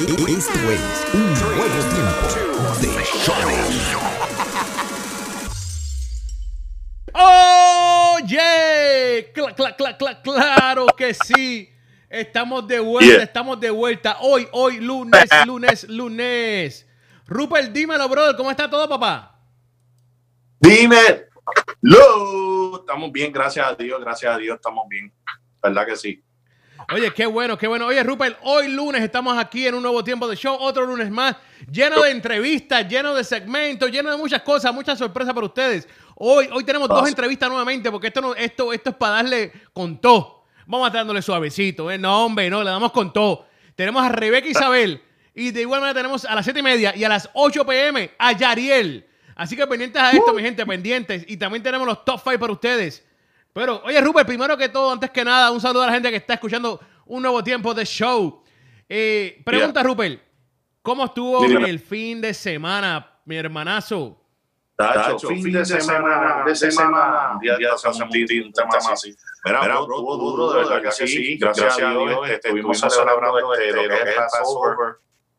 Esto es un nuevo tiempo de show. Oye, cla, cla, cla, cla, claro que sí. Estamos de vuelta, Yeah. estamos de vuelta. Hoy, hoy, lunes, lunes, lunes. Rupert, dímelo, brother, ¿cómo está todo, papá? Dime, lo estamos bien, gracias a Dios, gracias a Dios estamos bien, ¿verdad que sí? Oye, qué bueno, qué bueno. Oye, Rupert, hoy lunes estamos aquí en un nuevo tiempo de show, otro lunes más, lleno de entrevistas, lleno de segmentos, lleno de muchas cosas, muchas sorpresas para ustedes. Hoy, hoy tenemos dos entrevistas nuevamente, porque esto, no, esto, esto es para darle con todo. Vamos a dándole suavecito, ¿eh? No, hombre, no, le damos con todo. Tenemos a Rebeca Isabel y de igual manera tenemos a las 7 y media y a las 8 pm a Yariel. Así que pendientes a esto, mi gente, pendientes. Y también tenemos los top 5 para ustedes. Pero, oye, Rupert, primero que todo, antes que nada, un saludo a la gente que está escuchando un nuevo tiempo de show. Eh, pregunta, Rupert, ¿cómo estuvo Dígame. el fin de semana, mi hermanazo? Tacho, fin, de semana, de semana, día a día hacemos un, un tema así. Mira, bro, estuvo duro, de verdad que sí, gracias a Dios, este, estuvimos celebrando este, lo que es el Passover,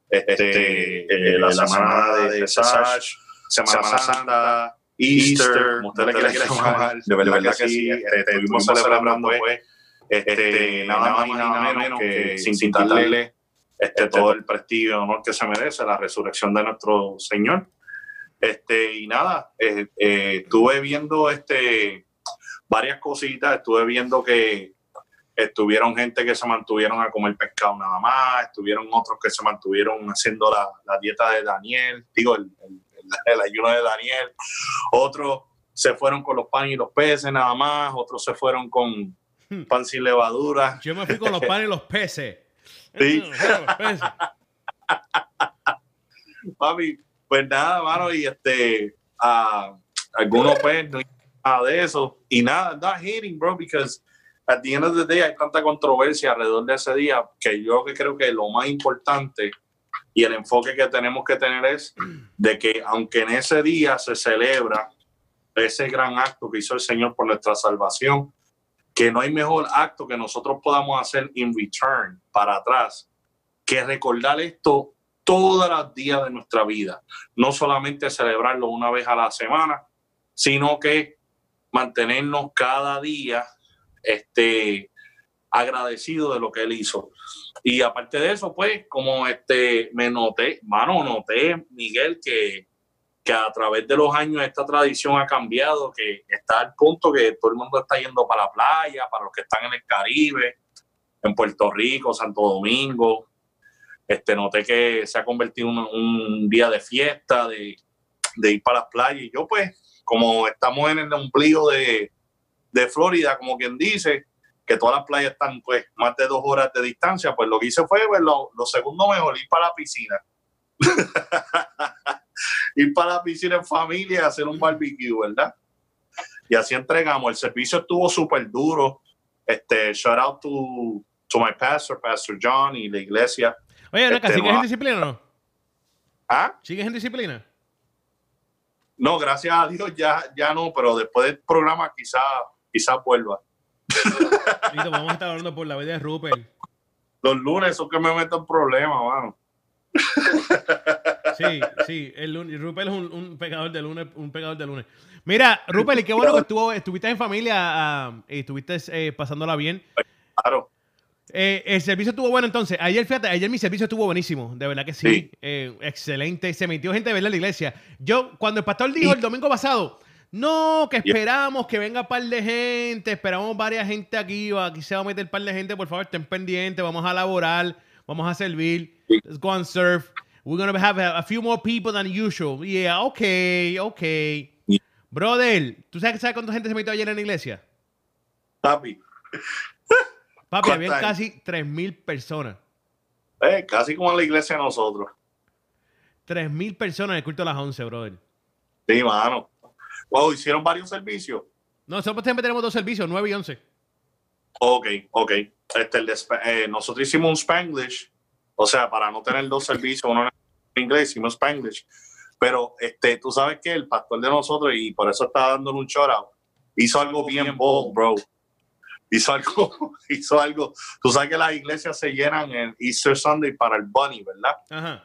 este, eh, la semana de Pesach, Semana Santa, Easter, como usted le quiera llamar, de verdad que sí, este, estuvimos celebrando pues, este, nada más y nada menos que sin quitarle este, todo el prestigio y honor que se merece, la resurrección de nuestro Señor. Este, y nada, eh, eh, estuve viendo este, varias cositas, estuve viendo que estuvieron gente que se mantuvieron a comer pescado nada más, estuvieron otros que se mantuvieron haciendo la, la dieta de Daniel, digo, el, el- el- ayuno de Daniel, otros se fueron con los panes y los peces nada más, otros se fueron con pan sin levadura. Yo me fui con los panes y los peces. Sí. Los peces. papi, pues nada, mano, y este, a algunos pues nada de eso, y nada, not hating, bro, because at the end of the day hay tanta controversia alrededor de ese día que yo creo que lo más importante y el enfoque que tenemos que tener es de que aunque en ese día se celebra ese gran acto que hizo el Señor por nuestra salvación, que no hay mejor acto que nosotros podamos hacer in return para atrás que recordar esto todos los días de nuestra vida. No solamente celebrarlo una vez a la semana, sino que mantenernos cada día este, agradecidos de lo que él hizo. Y aparte de eso, pues, como este, me noté, mano, noté, Miguel, que, que a través de los años esta tradición ha cambiado, que está al punto que todo el mundo está yendo para la playa, para los que están en el Caribe, en Puerto Rico, Santo Domingo, este, noté que se ha convertido en un, día de fiesta, de, de ir para las playas. Y yo, pues, como estamos en el ombligo de, de Florida, como quien dice, que todas las playas están, pues, más de dos horas de distancia, pues lo que hice fue, pues, lo, lo segundo mejor, ir para la piscina. ir para la piscina en familia, hacer un barbecue, ¿verdad? Y así entregamos. El servicio estuvo súper duro. Este, shout out to, to my pastor, Pastor John, y la iglesia. Oye, Naka, Este, ¿sigues no- en disciplina o no? ¿Ah? ¿Sigues en disciplina? No, gracias a Dios ya, ya no, pero después del programa quizá, quizá vuelva. Listo, vamos a estar hablando por la vida de Rupert. Los lunes son que me meto en problemas, mano. Sí, sí, el lunes, Rupert es un, un pecador de lunes, un pecador de lunes. Mira, Rupert, y qué bueno que estuvo, estuviste en familia ah, y estuviste eh, pasándola bien. Claro. Eh, el servicio estuvo bueno entonces. Ayer, fíjate, ayer mi servicio estuvo buenísimo. De verdad que sí. Sí. Eh, excelente. Se metió gente de verdad en la iglesia. Yo, cuando el pastor dijo el domingo pasado, no, que esperamos que venga un par de gente, esperamos varias gente aquí, aquí se va a meter un par de gente, por favor, estén pendientes, vamos a laborar, vamos a servir, let's go and surf. We're gonna have a, a few more people than usual. Yeah, okay, okay. Yeah. Brother, ¿tú sabes, sabes cuánta gente se metió ayer en la iglesia? Papi. Papi, ¿Cuánta había casi 3.000 personas. Eh, casi como en la iglesia de nosotros. 3.000 personas en el culto a las 11, brother. Sí, mano. Wow, hicieron varios servicios. No, nosotros siempre tenemos dos servicios, 9 y 11. Ok, ok. Este, el de eh, nosotros hicimos un Spanglish, o sea, para no tener dos servicios, uno en inglés, hicimos Spanglish. Pero este, tú sabes que el pastor de nosotros, y por eso está dándole un shout out, hizo algo bien bold, bro. Hizo algo, hizo algo. Tú sabes que las iglesias se llenan en Easter Sunday para el Bunny, ¿verdad? Ajá.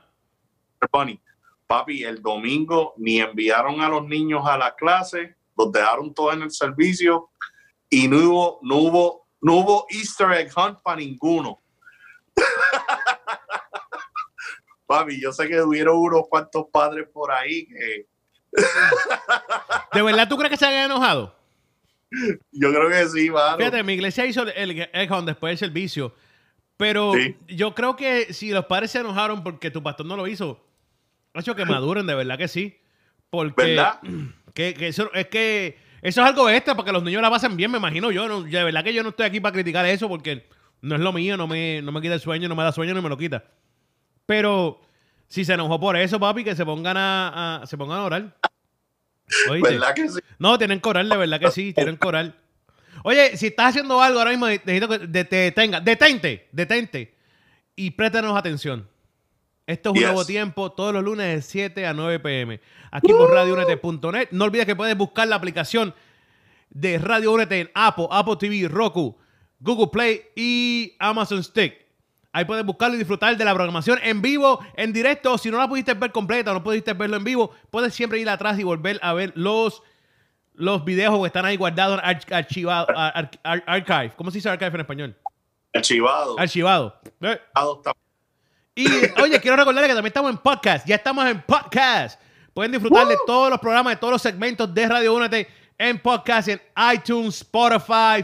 El Bunny. Papi, el domingo ni enviaron a los niños a la clase, los dejaron todos en el servicio y no hubo, no hubo, no hubo Easter egg hunt para ninguno. Papi, yo sé que hubieron unos cuantos padres por ahí que ¿De verdad tú crees que se hayan enojado? yo creo que sí, mano. Fíjate, mi iglesia hizo el egg hunt después del servicio. Pero Sí. yo creo que si los padres se enojaron porque tu pastor no lo hizo, que maduren, de verdad que sí. Porque ¿Verdad? que, que eso es que eso es algo extra para que los niños la pasen bien, me imagino yo. No, de verdad que yo no estoy aquí para criticar eso porque no es lo mío, no me, no me quita el sueño, no me da sueño, no me lo quita. Pero si se enojó por eso, papi, que se pongan a, a- se pongan a orar. ¿Oíste? ¿Verdad que sí? No, tienen orar, de verdad que sí, tienen orar. Oye, si estás haciendo algo ahora mismo, necesito que te detenga. Detente, detente. Y préstanos atención. Esto es un nuevo tiempo, todos los lunes de 7 a 9 pm. Aquí por radiounete.net. No olvides que puedes buscar la aplicación de Radio Únete en Apple, Apple TV, Roku, Google Play y Amazon Stick. Ahí puedes buscarlo y disfrutar de la programación en vivo, en directo. Si no la pudiste ver completa, no pudiste verlo en vivo, puedes siempre ir atrás y volver a ver los, los videos que están ahí guardados, arch- archivado, ar- ar- ar- archive. ¿Cómo se dice archive en español? Archivado. Archivado. Eh. Y oye, quiero recordarles que también estamos en podcast. Ya estamos en podcast. Pueden disfrutar de todos los programas, de todos los segmentos de Radio Únete en podcast, en iTunes, Spotify,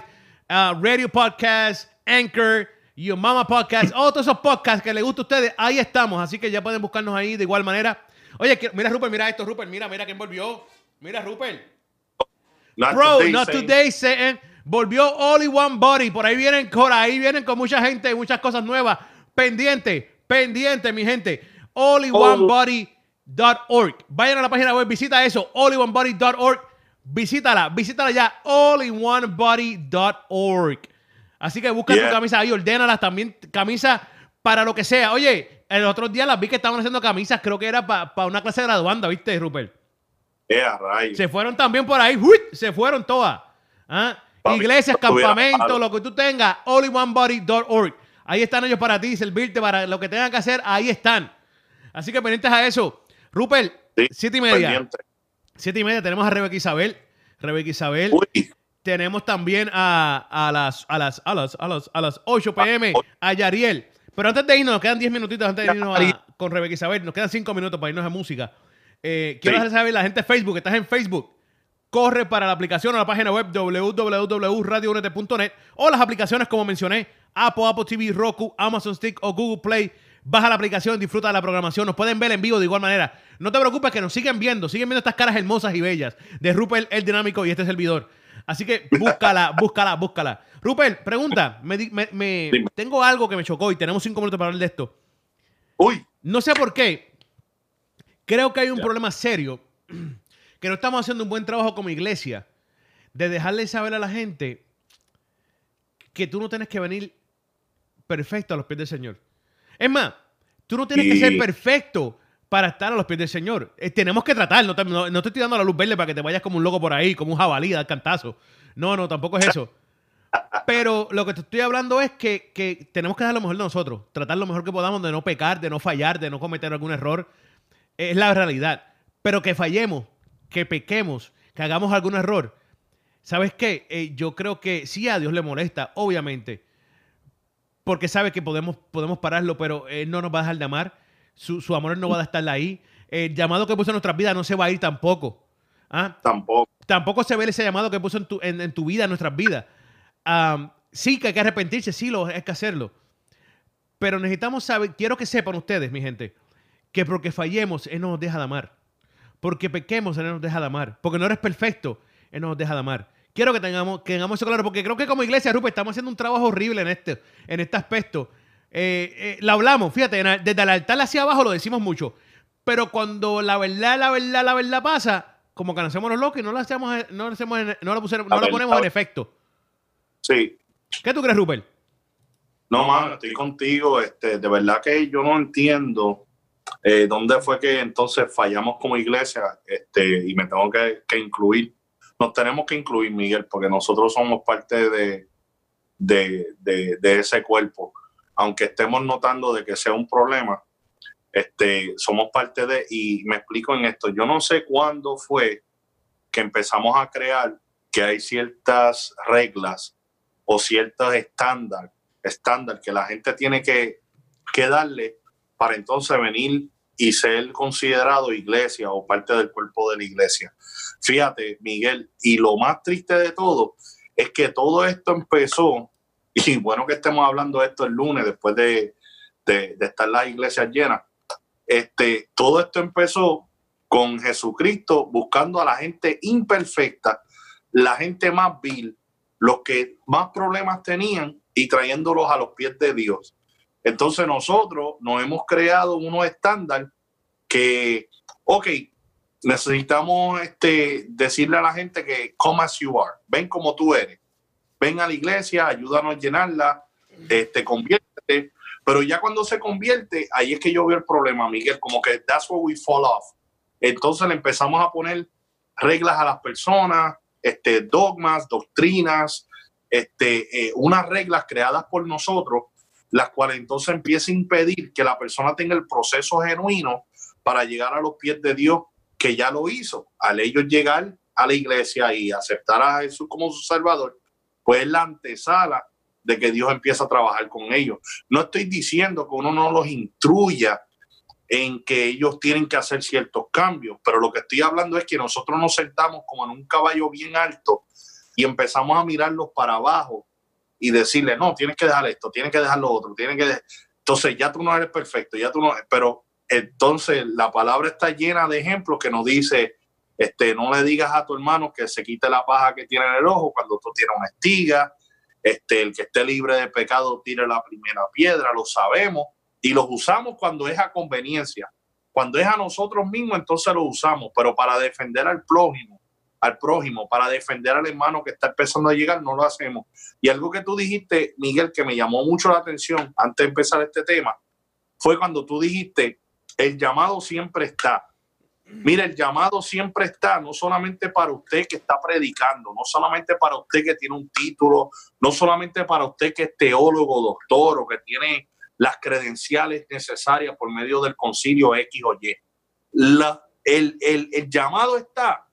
uh, Radio Podcast, Anchor, Your Mama Podcast, oh, todos esos podcasts que les gusta a ustedes, ahí estamos. Así que ya pueden buscarnos ahí de igual manera. Oye, que- mira Rupert, mira esto, Rupert, mira, mira quién volvió. Mira Rupert. Not Bro, today, not today, Satan. Volvió Only One Body. Por ahí vienen, por ahí vienen con mucha gente, muchas cosas nuevas. Pendiente, pendiente, mi gente. Onlyonebody.org. Vayan a la página web, visita eso, onlyonebody.org. Visítala, visítala ya, onlyonebody.org. Así que busca tu camisa ahí, ordénalas también, camisa para lo que sea. Oye, el otro día las vi que estaban haciendo camisas, creo que era para una clase graduanda, ¿viste, Rupert? Se fueron también por ahí. ¡Uy! Se fueron todas. ¿Ah? Iglesias, campamentos, lo que tú tengas. onlyonebody.org. Ahí están ellos para ti, servirte, para lo que tengan que hacer. Ahí están. Así que pendientes a eso. Rupert, Sí, siete y media. pendiente. Siete y media tenemos a Rebeca Isabel. Rebeca Isabel. Uy, Tenemos también a, a las a las a las a las a las 8 pm a Yariel. Pero antes de irnos, nos quedan 10 minutitos antes de irnos a- con Rebeca Isabel. Nos quedan 5 minutos para irnos a música. Eh, quiero Sí. dejar saber la gente de Facebook, que estás en Facebook. Corre para la aplicación o la página web www.radiounete.net o las aplicaciones como mencioné, Apple, Apple TV, Roku, Amazon Stick o Google Play. Baja la aplicación, disfruta de la programación. Nos pueden ver en vivo de igual manera. No te preocupes que nos siguen viendo. Siguen viendo estas caras hermosas y bellas de Rupert el Dinámico y este servidor. Así que búscala, búscala, búscala. Rupert, pregunta. Me, me- tengo algo que me chocó y tenemos cinco minutos para hablar de esto. uy, No sé por qué. Creo que hay un Ya. problema serio. Que no estamos haciendo un buen trabajo como iglesia. De dejarle saber a la gente que tú no tienes que venir perfecto a los pies del Señor. Es más, tú no tienes que ser perfecto para estar a los pies del Señor. Eh, tenemos que tratar. No, te- no- no te estoy dando la luz verde para que te vayas como un loco por ahí, como un jabalí, a dar cantazo. No, no, tampoco es eso. Pero lo que te estoy hablando es que, que tenemos que dar lo mejor de nosotros, tratar lo mejor que podamos de no pecar, de no fallar, de no cometer algún error. Es la realidad. Pero que fallemos, que pequemos, que hagamos algún error. ¿Sabes qué? Eh, yo creo que sí a Dios le molesta, obviamente. Porque sabe que podemos, podemos pararlo, pero Él no nos va a dejar de amar. Su, su amor no va a estar ahí. El llamado que puso en nuestras vidas no se va a ir tampoco. ¿Ah? tampoco. tampoco se ve ese llamado que puso en tu, en, en tu vida, en nuestras vidas. Am, sí que hay que arrepentirse, sí, lo, hay que hacerlo. Pero necesitamos saber, quiero que sepan ustedes, mi gente, que porque fallemos, Él no nos deja de amar. Porque pequemos, Él no nos deja de amar. Porque no eres perfecto, Él no nos deja de amar. Quiero que tengamos, que tengamos eso claro, porque creo que como iglesia, Rupert, estamos haciendo un trabajo horrible en este, en este aspecto. eh, eh, la hablamos, fíjate, desde el altar hacia abajo lo decimos mucho. Pero cuando la verdad, la verdad, la verdad pasa, como que nos hacemos los locos y no lo hacemos, no lo hacemos, en- no lo, pusieron- no La lo ponemos en efecto. Sí. ¿Qué tú crees, Rupert? No, mano, estoy contigo. Este, de verdad que yo no entiendo eh, dónde fue que entonces fallamos como iglesia este, y me tengo que, que incluir. Nos tenemos que incluir, Miguel, porque nosotros somos parte de, de, de- ese cuerpo. Aunque estemos notando de que sea un problema, este, somos parte de, y me explico en esto, yo no sé cuándo fue que empezamos a crear que hay ciertas reglas o ciertos estándares estándar que la gente tiene que, que darle para entonces venir y ser considerado iglesia o parte del cuerpo de la iglesia. Fíjate, Miguel, y lo más triste de todo es que todo esto empezó, y bueno que estemos hablando de esto el lunes después de, de, estar las iglesias llenas, este, todo esto empezó con Jesucristo buscando a la gente imperfecta, la gente más vil, los que más problemas tenían y trayéndolos a los pies de Dios. Entonces nosotros nos hemos creado unos estándares que, ok, necesitamos este, decirle a la gente que come as you are, ven como tú eres, ven a la iglesia, ayúdanos a llenarla, este, conviértete, pero ya cuando se convierte, ahí es que yo veo el problema, Miguel, como que that's where we fall off. Entonces le empezamos a poner reglas a las personas, este, dogmas, doctrinas, este, eh, unas reglas creadas por nosotros, las cuales entonces empieza a impedir que la persona tenga el proceso genuino para llegar a los pies de Dios que ya lo hizo. Al ellos llegar a la iglesia y aceptar a Jesús como su Salvador, pues es la antesala de que Dios empieza a trabajar con ellos. No estoy diciendo que uno no los instruya en que ellos tienen que hacer ciertos cambios, pero lo que estoy hablando es que nosotros nos sentamos como en un caballo bien alto y empezamos a mirarlos para abajo y decirle, no, tienes que dejar esto, tienes que dejar lo otro, tienes que... de-". Entonces ya tú no eres perfecto, ya tú no... Pero entonces la palabra está llena de ejemplos que nos dice, este, no le digas a tu hermano que se quite la paja que tiene en el ojo cuando tú tienes una estiga, este, el que esté libre de pecado tire la primera piedra, lo sabemos, y los usamos cuando es a conveniencia. Cuando es a nosotros mismos, entonces lo usamos, pero para defender al prójimo, al prójimo, para defender al hermano que está empezando a llegar, no lo hacemos. Y algo que tú dijiste, Miguel, que me llamó mucho la atención antes de empezar este tema, fue cuando tú dijiste, el llamado siempre está. Mira, el llamado siempre está, no solamente para usted que está predicando, no solamente para usted que tiene un título, no solamente para usted que es teólogo, doctor o que tiene las credenciales necesarias por medio del concilio X o Y. La- el, el- el llamado está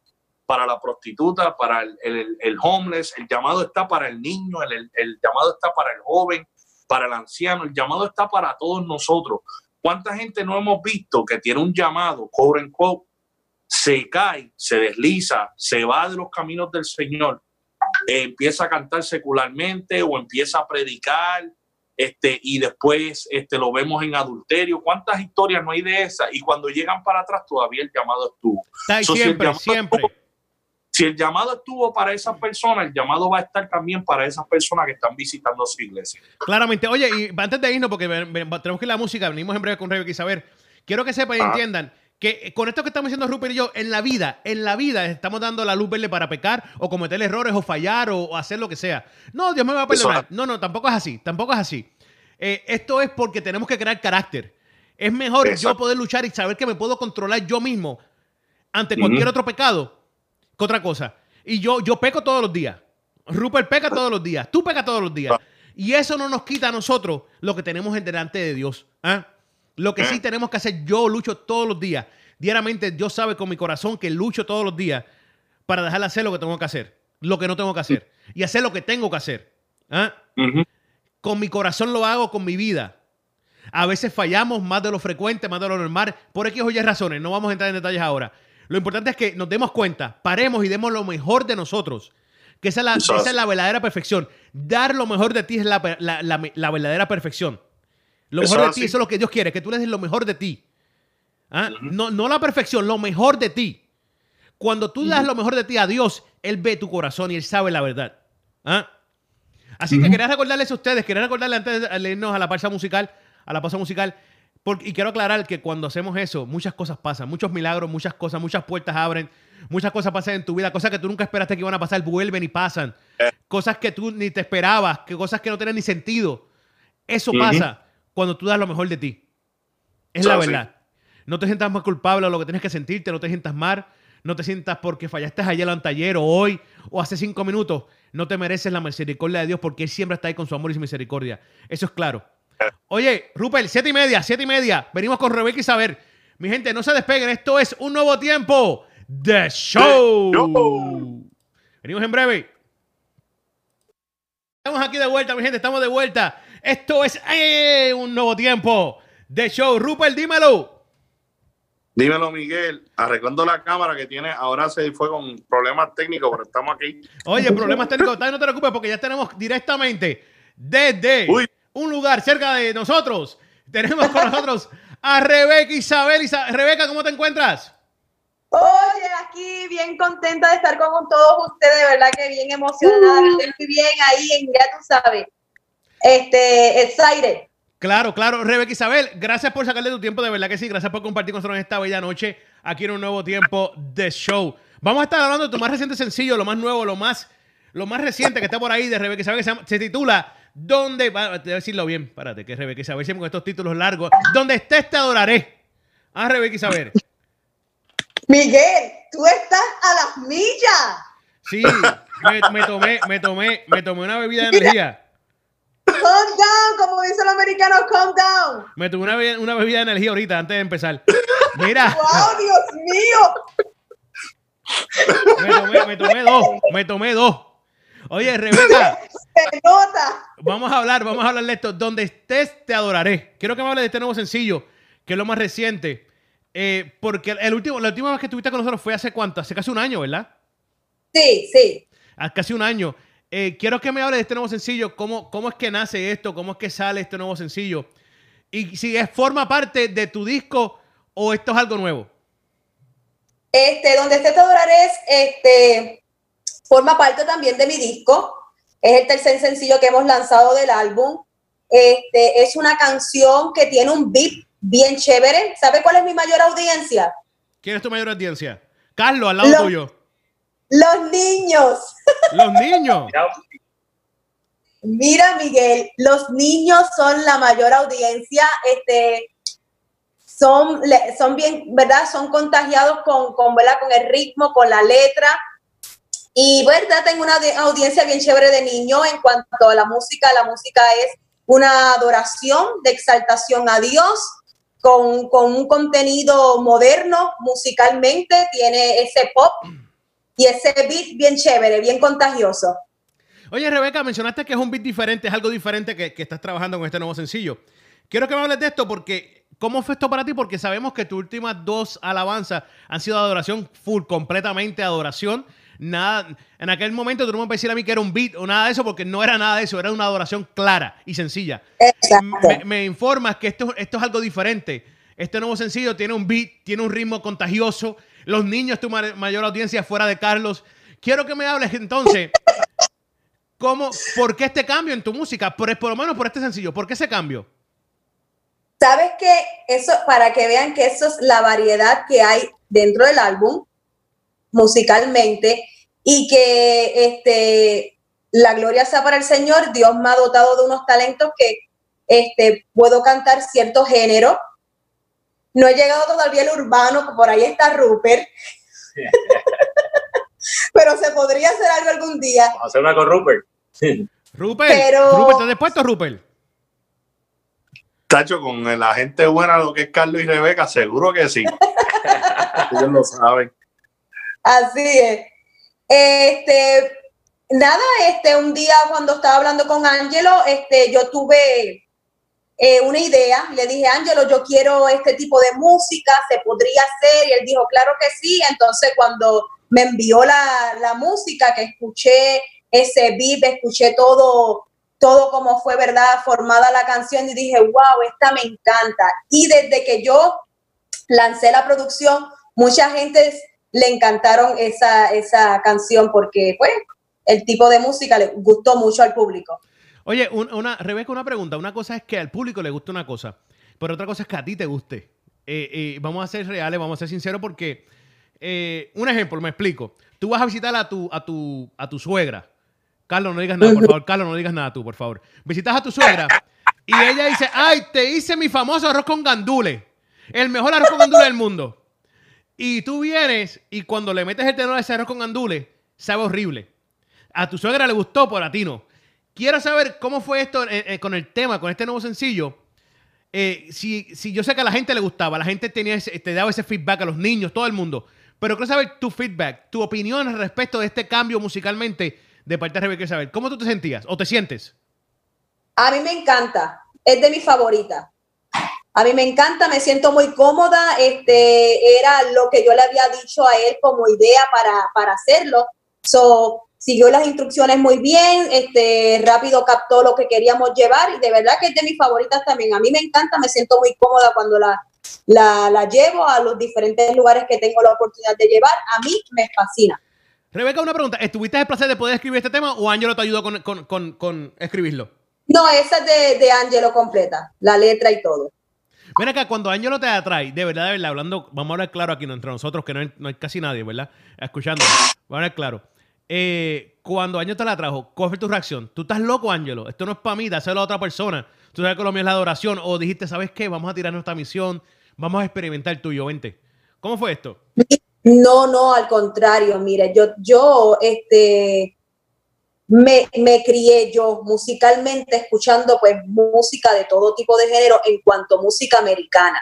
para la prostituta, para el, el- el homeless, el llamado está para el niño, el, el- llamado está para el joven, para el anciano, el llamado está para todos nosotros. ¿Cuánta gente no hemos visto que tiene un llamado, quote unquote, se cae, se desliza, se va de los caminos del Señor, eh, empieza a cantar secularmente o empieza a predicar, este, y después este, lo vemos en adulterio. ¿Cuántas historias no hay de esas? Y cuando llegan para atrás todavía el llamado estuvo. Está ahí So, si el siempre, llamado siempre. estuvo- Si el llamado estuvo para esas personas, el llamado va a estar también para esas personas que están visitando su iglesia. Claramente. Oye, y antes de irnos, porque tenemos que ir a la música, venimos en breve con Rebeca Isabel. Quiero que sepan y Ah. entiendan que eh, con esto que estamos diciendo Rupert y yo, en la vida, en la vida estamos dando la luz verde para pecar o cometer errores o fallar o, o hacer lo que sea. No, Dios me va a perdonar. No, no, tampoco es así, tampoco es así. Eh, esto es porque tenemos que crear carácter. Es mejor yo poder luchar y saber que me puedo controlar yo mismo ante cualquier otro pecado que otra cosa. Y yo, yo peco todos los días. Rupert peca todos los días. Tú pecas todos los días. Y eso no nos quita a nosotros lo que tenemos en delante de Dios. ¿ah? Lo que sí Eh. tenemos que hacer, yo lucho todos los días. Diariamente, Dios sabe con mi corazón que lucho todos los días para dejar de hacer lo que tengo que hacer, lo que no tengo que hacer y hacer lo que tengo que hacer. Ujú. Con mi corazón lo hago con mi vida. A veces fallamos más de lo frecuente, más de lo normal, por X o Y razones. No vamos a entrar en detalles ahora. Lo importante es que nos demos cuenta, paremos y demos lo mejor de nosotros. Que esa es la, Eso esa es. es la verdadera perfección. Dar lo mejor de ti es la, la- verdadera perfección. Lo Eso mejor de ti, así. eso es lo que Dios quiere, que tú le des lo mejor de ti. ¿Ah? no, no la perfección, lo mejor de ti. Cuando tú das lo mejor de ti a Dios, Él ve tu corazón y Él sabe la verdad. ¿Ah? Así que quería recordarles a ustedes, quería recordarles antes de leernos a la pausa musical, a la pausa musical, porque, y quiero aclarar que cuando hacemos eso, muchas cosas pasan, muchos milagros, muchas cosas, muchas puertas abren, muchas cosas pasan en tu vida, cosas que tú nunca esperaste que iban a pasar, vuelven y pasan, cosas que tú ni te esperabas, que cosas que no tienen ni sentido. Eso pasa cuando tú das lo mejor de ti. Es So, la sí. verdad. No te sientas más culpable de lo que tienes que sentirte, no te sientas mal, no te sientas porque fallaste ayer o ayer o hoy o hace cinco minutos. No te mereces la misericordia de Dios porque Él siempre está ahí con su amor y su misericordia. Eso es claro. Oye, Rupert, siete y media, siete y media. Venimos con Rebeca y Saber. Mi gente, no se despeguen. Esto es un nuevo tiempo de show. Show. Venimos en breve. Estamos aquí de vuelta, mi gente. Estamos de vuelta. Esto es eh, un nuevo tiempo de show. Rupert, dímelo. Dímelo, Miguel, arreglando la cámara que tiene, ahora se fue con problemas técnicos, pero estamos aquí. Oye, problemas técnicos, tal, no te preocupes porque ya tenemos directamente desde Uy. Un lugar cerca de nosotros. Tenemos con nosotros a Rebeca Isabel. Isa- Rebeca, ¿cómo te encuentras? Oye, aquí bien contenta de estar con todos ustedes, de verdad que bien emocionada, estoy muy bien ahí, en, ya tú sabes, este, excited. Claro, claro. Rebeca Isabel, gracias por sacarle tu tiempo, de verdad que sí. Gracias por compartir con nosotros esta bella noche aquí en un nuevo tiempo de show. Vamos a estar hablando de tu más reciente sencillo, lo más nuevo, lo más, lo más reciente que está por ahí de Rebeca Isabel, que se titula ¿Dónde? Va, te voy a decirlo bien, espérate, que Rebeca Isabel siempre con estos títulos largos. Donde estés te adoraré. Ah, Rebeca Isabel. Miguel, tú estás a las millas. Sí, me, me tomé, me tomé, me tomé una bebida de energía. Calm down, como dice el americano, calm down. Me tomé una, be- una bebida de energía ahorita antes de empezar. Mira, Wow, Dios mío. me tomé, me tomé dos, me tomé dos. Oye, Rebeca. Vamos a hablar, vamos a hablar de esto. Donde estés, te adoraré. Quiero que me hables de este nuevo sencillo, que es lo más reciente. Eh, porque el último, la última vez que estuviste con nosotros fue hace cuánto? Hace casi un año, ¿verdad? Sí, sí. Hace casi un año. Eh, quiero que me hables de este nuevo sencillo. ¿Cómo, ¿Cómo es que nace esto? ¿Cómo es que sale este nuevo sencillo? Y si es, forma parte de tu disco o esto es algo nuevo. Este, donde esté te adoraré es, este, forma parte también de mi disco. Es el tercer sencillo que hemos lanzado del álbum. Este, es una canción que tiene un beat bien chévere. ¿Sabe cuál es mi mayor audiencia? ¿Quién es tu mayor audiencia? Carlos, al lado Lo- tuyo. Los niños. Los niños. Mira, Miguel, los niños son la mayor audiencia. Este, son, le- son bien, ¿verdad? Son contagiados con, con, ¿verdad? con el ritmo, con la letra. Y, ¿verdad? Tengo una audiencia bien chévere de niños en cuanto a la música. La música es una adoración de exaltación a Dios con, con un contenido moderno musicalmente. Tiene ese pop y ese beat bien chévere, bien contagioso. Oye, Rebeca, mencionaste que es un beat diferente, es algo diferente que, que estás trabajando con este nuevo sencillo. Quiero que me hables de esto porque, ¿cómo fue esto para ti? Porque sabemos que tus últimas dos alabanzas han sido adoración full, completamente adoración. Nada, en aquel momento tú no me puedes decir a mí que era un beat o nada de eso porque no era nada de eso, era una adoración clara y sencilla. Me, me informas que esto, esto es algo diferente. Este nuevo sencillo tiene un beat, tiene un ritmo contagioso. Los niños, tu ma- mayor audiencia fuera de Carlos. Quiero que me hables entonces, ¿cómo, ¿por qué este cambio en tu música? Por, por lo menos por este sencillo, ¿por qué ese cambio? ¿Sabes qué? Eso, para que vean que eso es la variedad que hay dentro del álbum, musicalmente, y que este, la gloria sea para el Señor, Dios me ha dotado de unos talentos que este, puedo cantar cierto género. No he llegado todavía al urbano, por ahí está Rupert. Pero se podría hacer algo algún día. Vamos a hacer una con Rupert. Rupert, Pero- Rupert, ¿te has puesto, Rupert? Tacho, con la gente buena, lo que es Carlos y Rebeca, seguro que sí. Ellos lo saben. Así es. Este, nada, este, un día cuando estaba hablando con Ángelo, este, yo tuve eh, una idea, le dije, Ángelo, yo quiero este tipo de música, se podría hacer, y él dijo, claro que sí, entonces cuando me envió la, la música, que escuché ese beat, escuché todo, todo como fue, ¿verdad? Formada la canción y dije, wow, esta me encanta. Y desde que yo lancé la producción, mucha gente le encantaron esa, esa canción porque, pues, el tipo de música le gustó mucho al público. Oye, un- una, Rebeca, una pregunta. Una cosa es que al público le guste una cosa, pero otra cosa es que a ti te guste. Eh, eh, vamos a ser reales, vamos a ser sinceros porque, eh, un ejemplo, me explico. Tú vas a visitar a tu, a tu, a tu suegra. Carlos, no digas nada, por favor. Carlos, no digas nada tú, por favor. Visitas a tu suegra y ella dice, ay, te hice mi famoso arroz con gandules. El mejor arroz con gandules del mundo. Y tú vienes y cuando le metes el tenor a ese con gandules, sabe horrible. A tu suegra le gustó, pero a. Quiero saber cómo fue esto eh, eh, con el tema, con este nuevo sencillo. Eh, si, si yo sé que a la gente le gustaba, la gente tenía ese- te daba ese feedback a los niños, todo el mundo. Pero quiero saber tu feedback, tu opinión respecto de este cambio musicalmente de parte de Rebeca Isabel. ¿Cómo tú te sentías o te sientes? A mí me encanta, es de mis favoritas. A mí me encanta, me siento muy cómoda. Este era lo que yo le había dicho a él como idea para, para hacerlo. So, siguió las instrucciones muy bien, este, rápido captó lo que queríamos llevar y de verdad que es de mis favoritas también. A mí me encanta, me siento muy cómoda cuando la, la, la llevo a los diferentes lugares que tengo la oportunidad de llevar. A mí me fascina. Rebeca, una pregunta. ¿Estuviste el placer de poder escribir este tema o Ángelo te ayudó con, con- con- con escribirlo? No, esa es de, de Angelo completa, la letra y todo. Mira acá, cuando Ángelo te atrae, de verdad, de verdad, hablando, vamos a hablar claro aquí entre nosotros, que no hay, no hay casi nadie, ¿verdad? Escuchando. Vamos a hablar claro. Eh, cuando Ángelo te la trajo, ¿cuál fue tu reacción? ¿Tú estás loco, Ángelo? Esto no es para mí, dáselo a otra persona. Tú sabes que lo mío es la adoración. O dijiste, ¿sabes qué? Vamos a tirar nuestra misión, vamos a experimentar tuyo, vente. ¿Cómo fue esto? No, no, al contrario, mire, yo, yo, este, me, me crié yo musicalmente escuchando pues música de todo tipo de género en cuanto a música americana.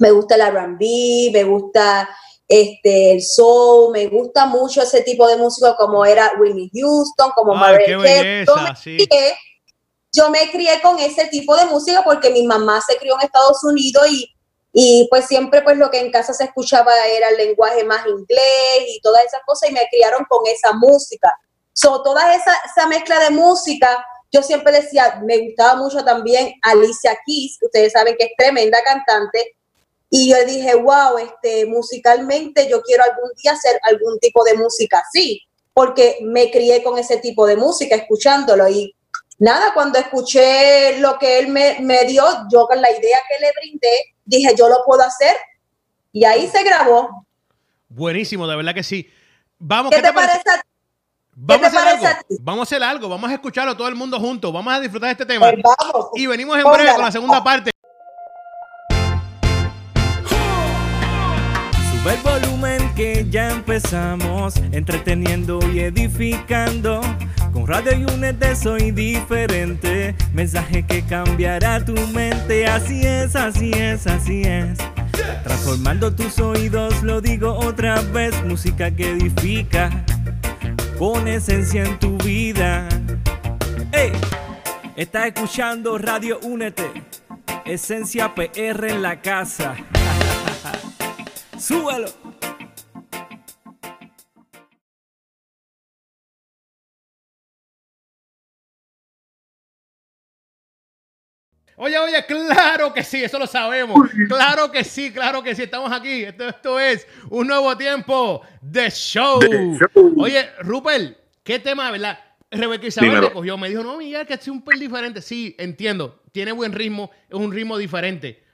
Me gusta el R&B, me gusta este, el soul, me gusta mucho ese tipo de música como era Whitney Houston, como Mariah Carey. Yo sí. yo me crié con ese tipo de música porque mi mamá se crió en Estados Unidos y, y pues siempre pues lo que en casa se escuchaba era el lenguaje más inglés y todas esas cosas y me criaron con esa música. So, toda esa, esa mezcla de música, yo siempre decía, me gustaba mucho también Alicia Keys, que ustedes saben que es tremenda cantante, y yo dije, wow, este, musicalmente yo quiero algún día hacer algún tipo de música así, porque me crié con ese tipo de música, escuchándolo. Y nada, cuando escuché lo que él me, me dio, yo con la idea que le brindé, dije, yo lo puedo hacer. Y ahí se grabó. Buenísimo, de verdad que sí. Vamos, ¿Qué te parece? a ti? Vamos a hacer algo. Vamos a hacer algo. Vamos a escucharlo todo el mundo juntos. Vamos a disfrutar de este tema. Pues vamos. Y venimos en breve Póngala. con la segunda parte. Sube el volumen que ya empezamos, entreteniendo y edificando. Con Radio Unete soy diferente, mensaje que cambiará tu mente. Así es, así es, así es. Transformando tus oídos, lo digo otra vez, música que edifica, con esencia en tu vida. ¡Ey! Estás escuchando Radio Únete, esencia PR en la casa. Súbalo. Oye, oye, claro que sí, eso lo sabemos. Claro que sí, claro que sí, estamos aquí. Esto, esto es un nuevo tiempo de show. Oye, Rupert, ¿qué tema, verdad? Rebeca Isabel me cogió, me dijo, no, Miguel, que es un pel diferente. Sí, entiendo, tiene buen ritmo, es un ritmo diferente.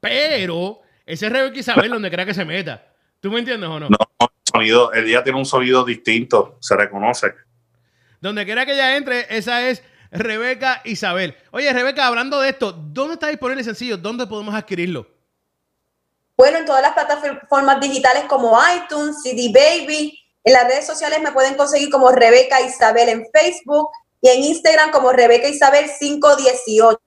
Pero ese es Rebeca Isabel donde crea que se meta. ¿Tú me entiendes o no? No, sonido, el día tiene un sonido distinto, se reconoce. Donde quiera que ella entre, esa es Rebeca Isabel. Oye, Rebeca, hablando de esto, ¿dónde está disponible el sencillo? ¿Dónde podemos adquirirlo? Bueno, en todas las plataformas digitales como iTunes, CD Baby. En las redes sociales me pueden conseguir como Rebeca Isabel en Facebook y en Instagram como Rebeca Isabel 518.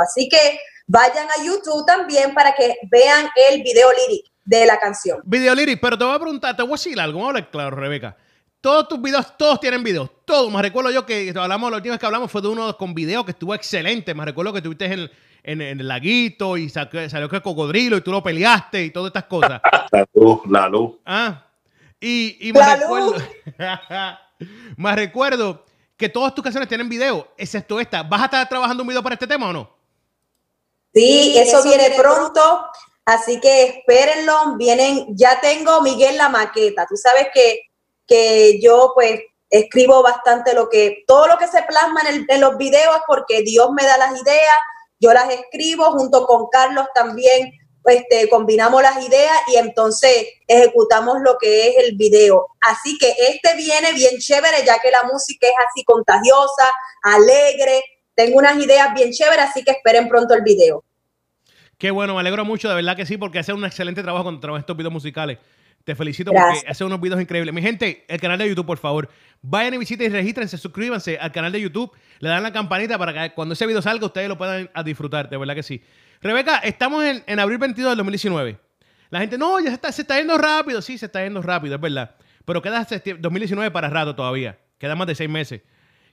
Así que vayan a YouTube también para que vean el video lyric de la canción. Video lyric, pero te voy a preguntar, te voy a decir algo, vamos a hablar claro, Rebeca. Todos tus videos, todos tienen videos, todos. Me recuerdo yo que hablamos, la última vez que hablamos fue de uno con video que estuvo excelente. Me recuerdo que estuviste en el, en, en el laguito y salió que el cocodrilo y tú lo peleaste y todas estas cosas. La luz, la luz. Ah, y, y me La recuerdo, luz. me recuerdo que todas tus canciones tienen video, excepto esta. ¿Vas a estar trabajando un video para este tema o no? Sí, eso, viene pronto. Así que espérenlo. Vienen, ya tengo Miguel la maqueta. Tú sabes que, que yo pues escribo bastante lo que, todo lo que se plasma en, los videos porque Dios me da las ideas, yo las escribo junto con Carlos también, este, combinamos las ideas y entonces ejecutamos lo que es el video. Así que este viene bien chévere, ya que la música es así contagiosa, alegre, tengo unas ideas bien chéveres, así que esperen pronto el video. Qué bueno, me alegro mucho, de verdad que sí, porque hace un excelente trabajo trabajas estos videos musicales. Te felicito Gracias. porque hace unos videos increíbles. Mi gente, el canal de YouTube, por favor, vayan y visiten y regístrense, suscríbanse al canal de YouTube, le dan la campanita para que cuando ese video salga ustedes lo puedan disfrutar, de verdad que sí. Rebeca, estamos en, en abril 22 del 2019. La gente, no, ya se está, se está yendo rápido. Sí, se está yendo rápido, es verdad. Pero queda septiembre- 2019 para rato todavía. Queda más de seis meses.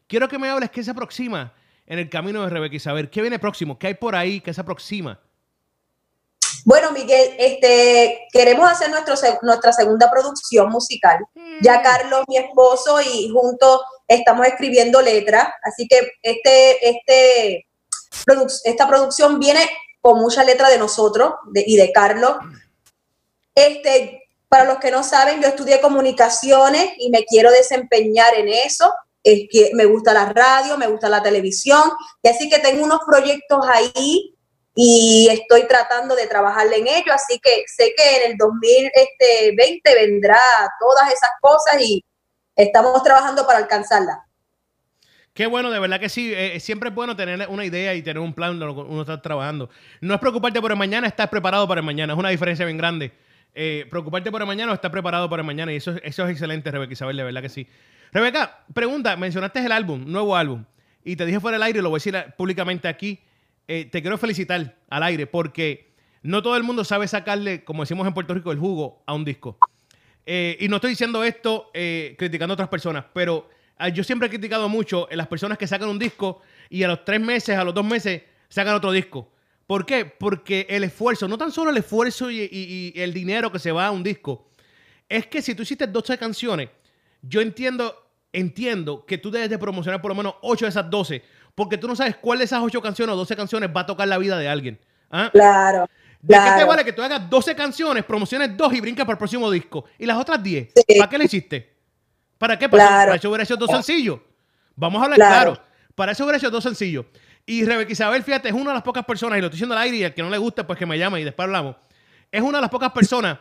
Quiero que me hables qué se aproxima en el camino de Rebeca y saber qué viene próximo, qué hay por ahí, qué se aproxima. Bueno, Miguel, este, queremos hacer nuestro, nuestra segunda producción musical. Ya Carlos, mi esposo, y juntos estamos escribiendo letras. Así que este, este, produc- esta producción viene con mucha letra de nosotros de- y de Carlos. Este, para los que no saben, yo estudié comunicaciones y me quiero desempeñar en eso. Es que me gusta la radio, me gusta la televisión, y así que tengo unos proyectos ahí y estoy tratando de trabajarle en ello, así que sé que en el 2020 vendrá todas esas cosas y estamos trabajando para alcanzarla. Qué bueno, de verdad que sí. Eh, siempre es bueno tener una idea y tener un plan de lo que uno está trabajando. No es preocuparte por el mañana, estás preparado para el mañana. Es una diferencia bien grande. Eh, preocuparte por el mañana o estar preparado para el mañana. Y eso, es- eso es excelente, Rebeca Isabel, de verdad que sí. Rebeca, pregunta, mencionaste el álbum, nuevo álbum. Y te dije fuera del aire, lo voy a decir eh, públicamente aquí. Eh, te quiero felicitar al aire porque no todo el mundo sabe sacarle, como decimos en Puerto Rico, el jugo a un disco. Eh, y no estoy diciendo esto eh, criticando a otras personas, pero ah, yo siempre he criticado mucho en las personas que sacan un disco y a los tres meses, a los dos meses, sacan otro disco. ¿Por qué? Porque el esfuerzo, no tan solo el esfuerzo y, el dinero que se va a un disco, es que si tú hiciste 12 canciones, yo entiendo, entiendo que tú debes de promocionar por lo menos 8 de esas 12, porque tú no sabes cuál de esas 8 canciones o 12 canciones va a tocar la vida de alguien. ¿Ah? Claro. ¿De qué te vale que tú hagas 12 canciones, promociones 2 y brinques para el próximo disco? ¿Y las otras 10? Sí. ¿Para qué le hiciste? ¿Para qué? Para, eso- Claro. eso hubiera hecho dos sencillos. Vamos a hablar Claro. claro. Para eso hubiera hecho dos sencillos. Y Rebeca Isabel, fíjate, es una de las pocas personas, y lo estoy diciendo al aire, y al que no le guste, pues que me llame y después hablamos. Es una de las pocas personas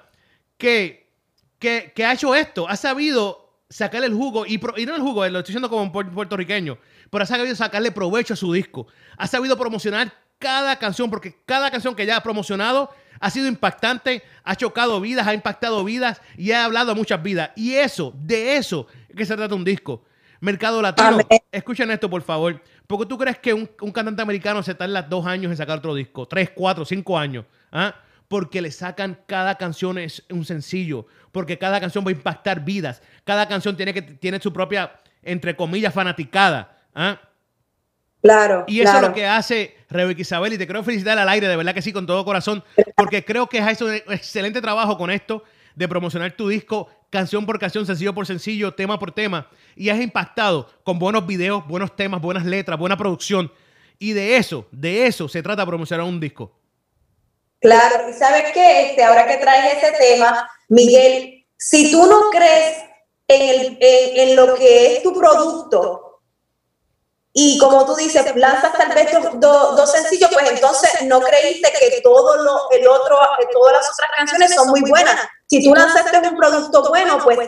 que, que, que ha hecho esto, ha sabido sacarle el jugo, y, pro- y no el jugo, eh, lo estoy diciendo como puer- puertorriqueño, pero ha sabido sacarle provecho a su disco. Ha sabido promocionar cada canción, porque cada canción que ya ha promocionado ha sido impactante, ha chocado vidas, ha impactado vidas y ha hablado a muchas vidas. Y eso, de eso es que se trata un disco. Mercado Latino, Amén. escuchen esto por favor. ¿Por qué tú crees que un, un cantante americano se tarda dos años en sacar otro disco? Tres, cuatro, cinco años. ¿Ah? Porque le sacan cada canción es un sencillo. Porque cada canción va a impactar vidas. Cada canción tiene, que, tiene su propia, entre comillas, fanaticada. ¿Ah? Claro. Y eso claro. es lo que hace Rebeca Isabel. Y te quiero felicitar al aire, de verdad que sí, con todo corazón. Porque creo que has hecho un excelente trabajo con esto de promocionar tu disco canción por canción, sencillo por sencillo, tema por tema. Y has impactado con buenos videos, buenos temas, buenas letras, buena producción. Y de eso, de eso se trata promocionar un disco. Claro, y sabes qué, este, ahora que traes ese tema, Miguel, si tú no crees en, el, en, en lo que es tu producto y como tú dices, lanzas tal vez dos, dos- sencillos, pues entonces no creíste que todo lo, el otro, todas las otras canciones son muy buenas. Si tú lanzaste un producto bueno, pues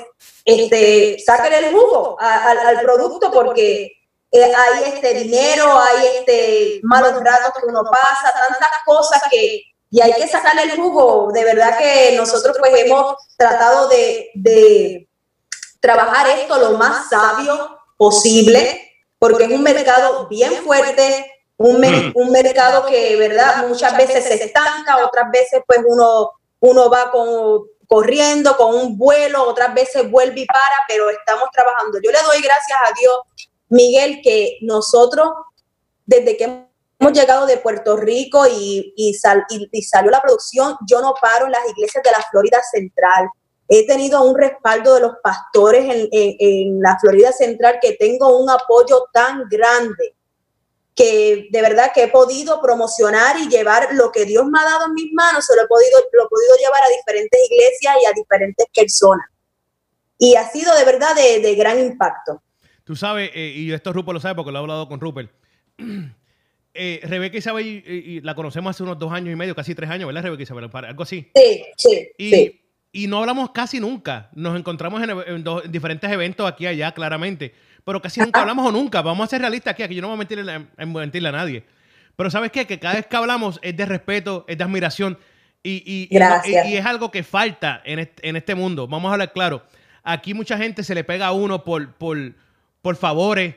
este, el jugo al, producto porque eh, hay este dinero, hay este malos ratos que uno pasa, tantas cosas que y hay que sacarle el jugo. De verdad que nosotros pues hemos tratado de, de trabajar esto lo más sabio posible, porque es un mercado bien fuerte, un, mer- un mercado que, ¿verdad? Muchas veces se estanca, otras veces pues uno, uno va con, corriendo con un vuelo, otras veces vuelve y para, pero estamos trabajando. Yo le doy gracias a Dios, Miguel, que nosotros, desde que hemos llegado de Puerto Rico y, y, sal- y- y salió la producción, yo no paro en las iglesias de la Florida Central. He tenido un respaldo de los pastores en, en- en la Florida Central que tengo un apoyo tan grande que de verdad que he podido promocionar y llevar lo que Dios me ha dado en mis manos, se lo he podido, lo he podido llevar a diferentes iglesias y a diferentes personas. y ha sido de verdad de, de gran impacto. Tú sabes, eh, y esto Rupert lo sabe porque lo he hablado con Rupert. Eh, Rebeca Isabel, y, y la conocemos hace unos dos años y medio, casi tres años, ¿verdad, Rebeca Isabel? Algo así. Sí, sí, Y, sí. Y no hablamos casi nunca. Nos encontramos en, en dos- en diferentes eventos aquí y allá, claramente. Pero casi nunca hablamos o nunca. Vamos a ser realistas aquí. Aquí yo no voy a mentirle, a- a mentirle a nadie. Pero ¿sabes qué? Que cada vez que hablamos es de respeto, es de admiración. Y, y- Gracias. y- y es algo que falta en este, en este mundo. Vamos a hablar claro. Aquí mucha gente se le pega a uno por, por, por favores,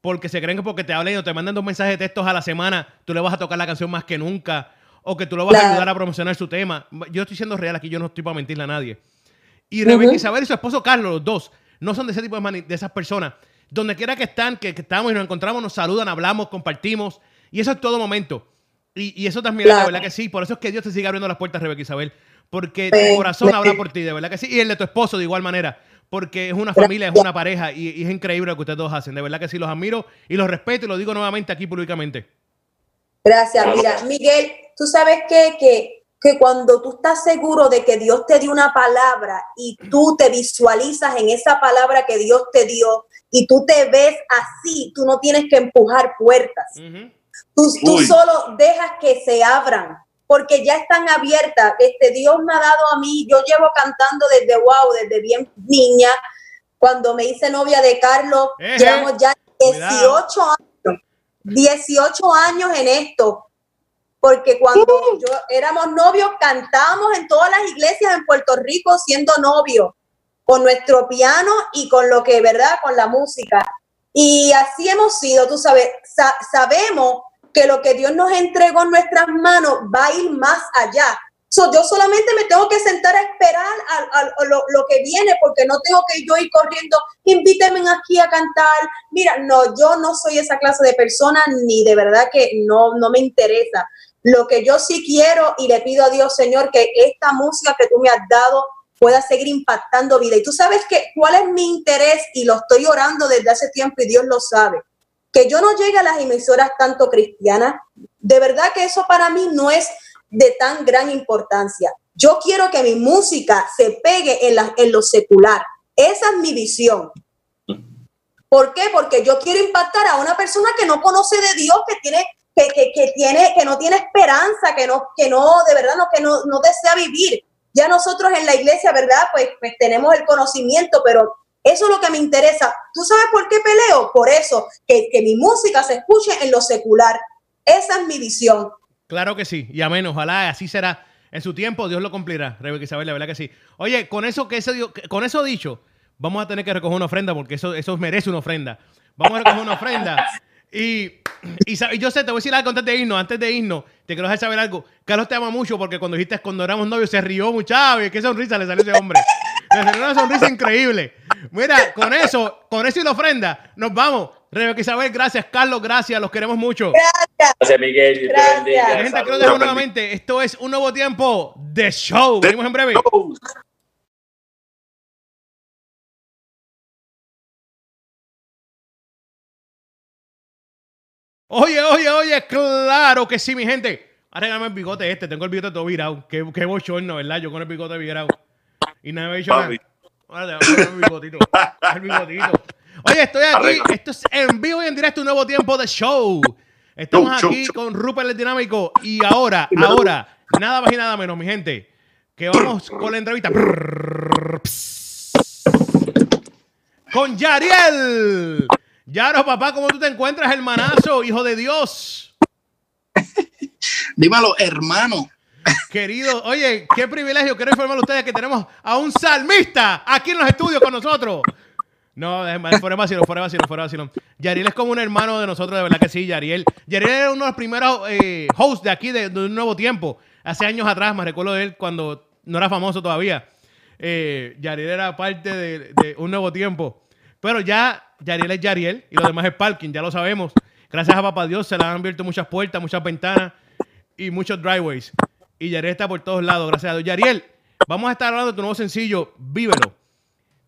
porque se creen que porque te hablen o te mandan dos mensajes de textos a la semana, tú le vas a tocar la canción más que nunca, o que tú lo vas a ayudar a promocionar su tema. Yo estoy siendo real aquí, yo no estoy para mentirle a nadie. Y Rebeca Isabel y su esposo Carlos, los dos, no son de ese tipo de, mani- de esas personas. Donde quiera que están, que, que estamos y nos encontramos, nos saludan, hablamos, compartimos. Y eso es todo momento. Y, y eso también, Claro. de verdad que sí. Por eso es que Dios te sigue abriendo las puertas, Rebeca Isabel. Porque Sí. tu corazón habla por ti, de verdad que sí. Y el de tu esposo de igual manera. Porque es una familia, es una pareja. Y, y es increíble lo que ustedes dos hacen. De verdad que sí, los admiro y los respeto y lo digo nuevamente aquí públicamente. Gracias. Mira, Miguel, tú sabes qué? que, que cuando tú estás seguro de que Dios te dio una palabra y tú te visualizas en esa palabra que Dios te dio y tú te ves así, tú no tienes que empujar puertas. Tú, tú solo dejas que se abran porque ya están abiertas. Este Dios me ha dado a mí, yo llevo cantando desde wow, desde bien niña. Cuando me hice novia de Carlos, llevamos ya 18 Cuidado. años, 18 años en esto. Porque cuando yo éramos novios, cantábamos en todas las iglesias en Puerto Rico siendo novios, con nuestro piano y con lo que, ¿verdad? Con la música. Y así hemos sido, tú sabes, sa- sabemos que lo que Dios nos entregó en nuestras manos va a ir más allá. So, yo solamente me tengo que sentar a esperar a, a- a lo, lo que viene porque no tengo que yo ir corriendo, invíteme aquí a cantar. Mira, no, yo no soy esa clase de persona ni de verdad que no, no me interesa. Lo que yo sí quiero y le pido a Dios, Señor, que esta música que tú me has dado pueda seguir impactando vida. Y tú sabes que cuál es mi interés y lo estoy orando desde hace tiempo y Dios lo sabe. Que yo no llegue a las emisoras tanto cristianas, de verdad que eso para mí no es de tan gran importancia. Yo quiero que mi música se pegue en, la- en lo secular. Esa es mi visión. ¿Por qué? Porque yo quiero impactar a una persona que no conoce de Dios, que tiene, que, que, tiene, que no tiene esperanza, que no, que no, de verdad, no, que no, no desea vivir. Ya nosotros en la iglesia, ¿verdad? Pues, pues tenemos el conocimiento, pero eso es lo que me interesa. ¿Tú sabes por qué peleo? Por eso, que, que mi música se escuche en lo secular. Esa es mi visión. Claro que sí, y amén, ojalá así será. En su tiempo Dios lo cumplirá, Rebeca Isabel, la verdad que sí. Oye, con eso que ese con eso dicho, vamos a tener que recoger una ofrenda porque eso, eso merece una ofrenda. Vamos a recoger una ofrenda. Y, y, y yo sé, te voy a decir algo antes de irnos, antes de irnos, te quiero dejar saber algo. Carlos te ama mucho porque cuando dijiste cuando éramos novios se rió mucho. ¡Ay, qué sonrisa le salió ese hombre! Le salió una sonrisa increíble. Mira, con eso, con eso y la ofrenda, nos vamos. Rebeca Isabel, gracias. Carlos, gracias. Los queremos mucho. Gracias, Miguel. Dios te Gracias. bendiga. Mi gente, quiero dejar nuevamente. Esto es un nuevo tiempo de show. Venimos en breve. Oye, oye, oye, claro que sí, mi gente. Arreglame el bigote este. Tengo el bigote todo virado. Qué, qué bochorno, ¿verdad? Yo con el bigote virado. Y nada me ha dicho nada. Ahora te voy a poner el bigotito. El bigotito. Oye, estoy aquí. Arregla. Esto es en vivo y en directo un nuevo tiempo de show. Estamos Show, show, aquí show. con Rupert el Dinámico. Y ahora, ahora, nada más y nada menos, mi gente. Que vamos con la entrevista. Con Yariel. Yaro, papá, ¿cómo tú te encuentras, hermanazo, hijo de Dios? Dímelo, hermano. Querido, oye, qué privilegio. Quiero informarle a ustedes que tenemos a un salmista aquí en los estudios con nosotros. No, fuera vacilón, fuera vacilón, fuera vacilón. Yariel es como un hermano de nosotros, de verdad que sí, Yariel. Yariel era uno de los primeros eh, hosts de aquí de, de un nuevo tiempo. Hace años atrás, me recuerdo de él cuando no era famoso todavía. Eh, Yariel era parte de, de un nuevo tiempo. Pero ya Yariel es Yariel y lo demás es parking, ya lo sabemos. Gracias a papá Dios se le han abierto muchas puertas, muchas ventanas y muchos driveways. Y Yariel está por todos lados, gracias a Dios. Yariel, vamos a estar hablando de tu nuevo sencillo, Vívelo.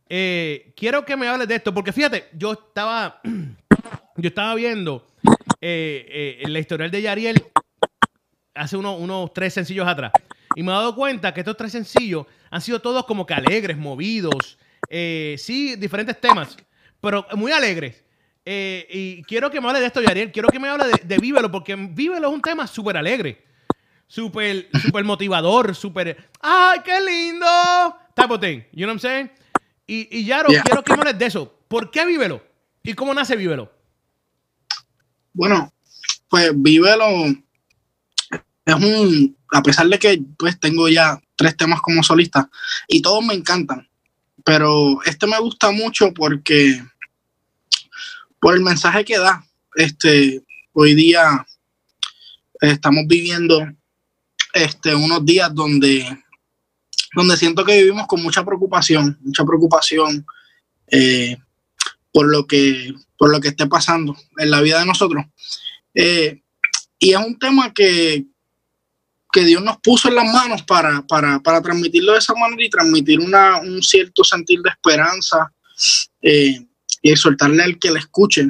Eh, quiero que me hables de esto, porque fíjate, yo estaba, yo estaba viendo eh, eh, la historial de Yariel hace unos, unos tres sencillos atrás. Y me he dado cuenta que estos tres sencillos han sido todos como que alegres, movidos, Eh, sí, diferentes temas, pero muy alegres. Eh, y quiero que me hable de esto, Yariel. Quiero que me hable de, de Vívelo, porque Vívelo es un tema súper alegre. Súper, súper motivador, súper. ¡Ay, qué lindo! Type of thing. You know what I'm saying? Y, y Yaro, Yeah. quiero que me hables de eso. ¿Por qué Vívelo? ¿Y cómo nace Vívelo? Bueno, pues Vívelo es un, a pesar de que pues tengo ya tres temas como solista y todos me encantan, pero este me gusta mucho porque por el mensaje que da. Este, hoy día estamos viviendo este, unos días donde, donde siento que vivimos con mucha preocupación, mucha preocupación eh, por, lo que, por lo que esté pasando en la vida de nosotros. Eh, y es un tema que, que Dios nos puso en las manos para, para, para transmitirlo de esa manera y transmitir una, un cierto sentir de esperanza eh, y exhortarle al que le escuche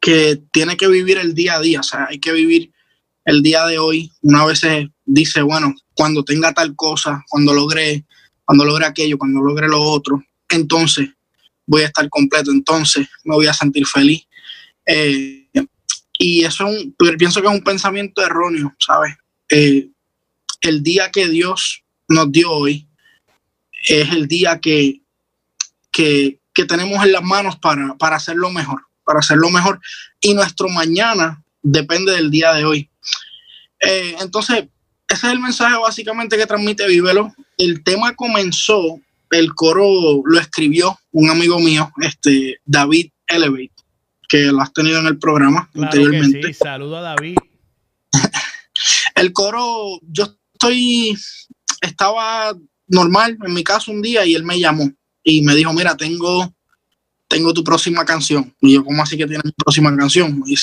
que tiene que vivir el día a día, o sea, hay que vivir el día de hoy. Una vez dice, bueno, cuando tenga tal cosa, cuando logre, cuando logre aquello, cuando logre lo otro, entonces voy a estar completo, entonces me voy a sentir feliz. Eh, y eso es un, pienso que es un pensamiento erróneo, ¿sabes? Eh, el día que Dios nos dio hoy es el día que, que, que tenemos en las manos para, para hacerlo mejor, para hacerlo mejor. Y nuestro mañana depende del día de hoy. Eh, entonces, ese es el mensaje básicamente que transmite Vívelo. El tema comenzó, el coro lo escribió un amigo mío, este David Elevate, que lo has tenido en el programa Claro anteriormente. que sí. Saludo a David. El coro, yo estoy, estaba normal en mi casa un día y él me llamó y me dijo, mira, tengo, tengo tu próxima canción. Y yo, ¿cómo así que tienes mi próxima canción? Me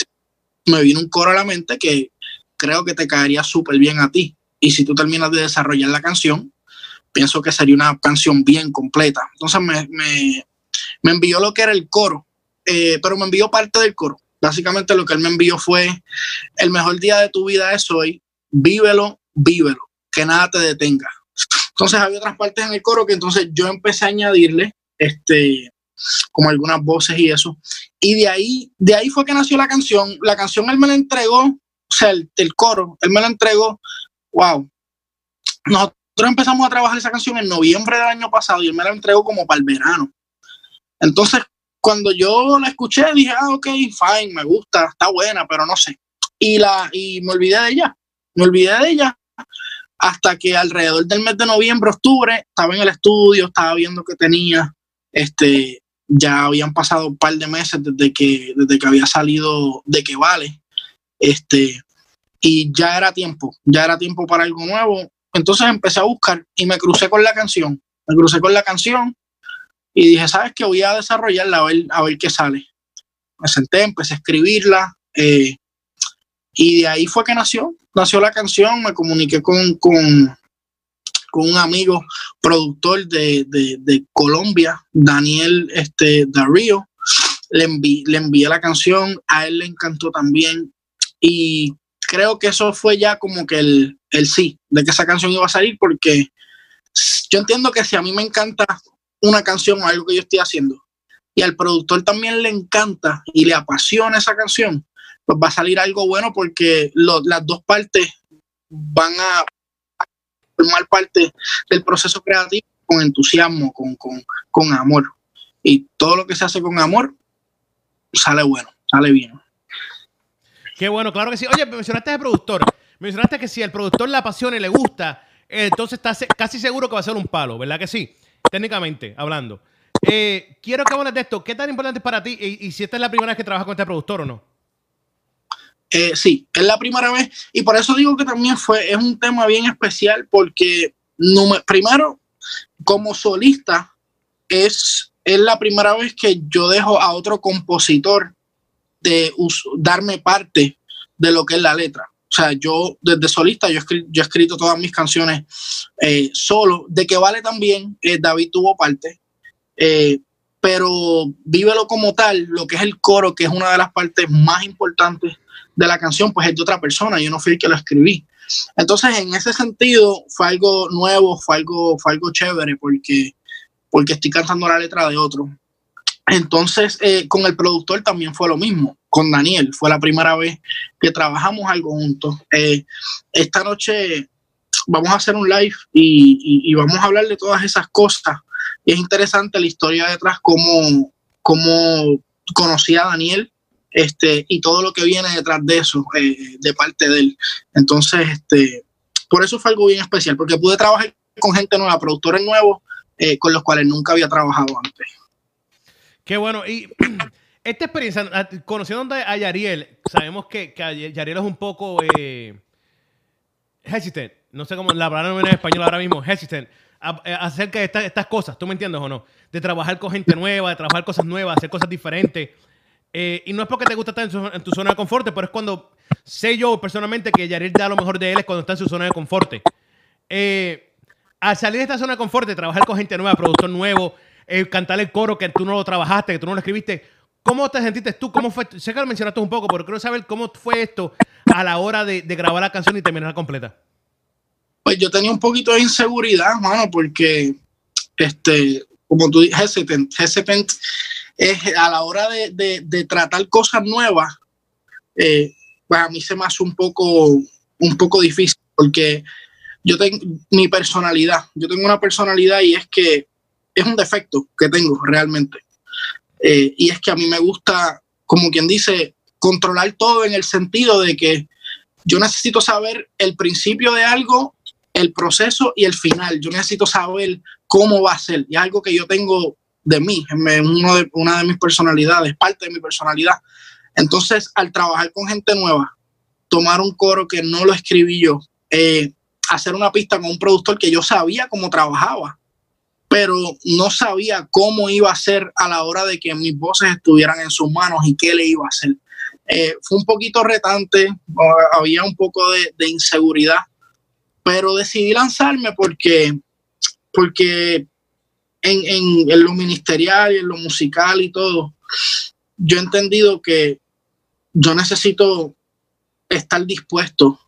me vino un coro a la mente que creo que te caería súper bien a ti. Y si tú terminas de desarrollar la canción, pienso que sería una canción bien completa. Entonces me, me, me envió lo que era el coro, eh, pero me envió parte del coro. Básicamente lo que él me envió fue, el mejor día de tu vida es hoy, vívelo, vívelo, que nada te detenga. Entonces había otras partes en el coro que entonces yo empecé a añadirle, este, como algunas voces y eso. Y de ahí, de ahí fue que nació la canción. La canción él me la entregó, o sea, el, coro, él me la entregó, wow. Nosotros empezamos a trabajar esa canción en noviembre del año pasado y él me la entregó como para el verano. Entonces, cuando yo la escuché, dije, ah, ok, fine, me gusta, está buena, pero no sé. Y, la, y me olvidé de ella, me olvidé de ella hasta que alrededor del mes de noviembre, octubre, estaba en el estudio, estaba viendo que tenía, este, ya habían pasado un par de meses desde que, desde que había salido de que vale, este, y ya era tiempo, ya era tiempo para algo nuevo. Entonces empecé a buscar y me crucé con la canción, me crucé con la canción y dije, ¿sabes qué? Voy a desarrollarla a ver, a ver qué sale. Me senté, empecé a escribirla eh, y de ahí fue que nació, nació la canción, me comuniqué con, con, con un amigo productor de, de, Colombia, Daniel este, Darío, le, envi, le envié la canción, a él le encantó también. Y creo que eso fue ya como que el, el sí, de que esa canción iba a salir porque yo entiendo que si a mí me encanta una canción algo que yo estoy haciendo y al productor también le encanta y le apasiona esa canción, pues va a salir algo bueno porque las dos partes van a formar parte del proceso creativo con entusiasmo, con, con, con amor. Y todo lo que se hace con amor sale bueno, sale bien. Qué bueno, claro que sí. Oye, mencionaste al productor. Mencionaste que si al productor le apasiona y le gusta, entonces estás casi seguro que va a ser un palo, ¿verdad que sí? Técnicamente hablando. Eh, quiero que hables de esto. ¿Qué tan importante es para ti? Y, y, si esta es la primera vez que trabajas con este productor o no. Eh, sí, es la primera vez. Y por eso digo que también fue, es un tema bien especial porque primero, como solista, es, es la primera vez que yo dejo a otro compositor de darme parte de lo que es la letra. O sea, yo desde solista, yo he escrito, yo he escrito todas mis canciones eh, solo. De que vale también, eh, David tuvo parte. Pero vívelo como tal, lo que es el coro, que es una de las partes más importantes de la canción, pues es de otra persona. Yo no fui el que lo escribí. Entonces, en ese sentido, fue algo nuevo, fue algo, fue algo chévere, porque porque estoy cantando la letra de otro. Entonces, eh, con el productor también fue lo mismo, con Daniel, fue la primera vez que trabajamos algo juntos. Eh, esta noche vamos a hacer un live y, y- vamos a hablar de todas esas cosas. Es interesante la historia detrás, cómo, cómo conocí a Daniel este, y todo lo que viene detrás de eso, eh, de parte de él. Entonces, este, por eso fue algo bien especial, porque pude trabajar con gente nueva, productores nuevos, eh, con los cuales nunca había trabajado antes. Qué bueno. Y esta experiencia, a- conociendo a Yariel, sabemos que, que Yariel es un poco eh. No sé cómo la palabra no viene en español ahora mismo, hesitant. acerca de esta- estas cosas, ¿tú me entiendes o no? De trabajar con gente nueva, de trabajar cosas nuevas, hacer cosas diferentes. Eh, y no es porque te gusta estar en, su- en tu zona de confort, pero es cuando sé yo personalmente que Yariel da lo mejor de él es cuando está en su zona de confort. Eh, al salir de esta zona de confort, trabajar con gente nueva, productor nuevo, eh, cantar el coro que tú no lo trabajaste, que tú no lo escribiste, ¿cómo te sentiste tú? ¿Cómo fue? Sé que lo mencionaste un poco, pero quiero saber cómo fue esto a la hora de, de grabar la canción y terminarla completa. Pues yo tenía un poquito de inseguridad, mano, porque, este, como tú hesitant, hesitant es a la hora de, de- de tratar cosas nuevas, eh, pues a mí se me hace un poco, un poco difícil, porque yo tengo mi personalidad, yo tengo una personalidad y es que es un defecto que tengo realmente. Eh, y es que a mí me gusta, como quien dice, controlar todo en el sentido de que yo necesito saber el principio de algo, el proceso y el final. Yo necesito saber cómo va a ser. Y es algo que yo tengo de mí, uno de, una de mis personalidades, parte de mi personalidad. Entonces, al trabajar con gente nueva, tomar un coro que no lo escribí yo, eh, hacer una pista con un productor que yo sabía cómo trabajaba, pero no sabía cómo iba a ser a la hora de que mis voces estuvieran en sus manos y qué le iba a hacer. Eh, fue un poquito retante, o- había un poco de, de inseguridad, pero decidí lanzarme porque, porque en, en- en lo ministerial y en lo musical y todo, yo he entendido que yo necesito estar dispuesto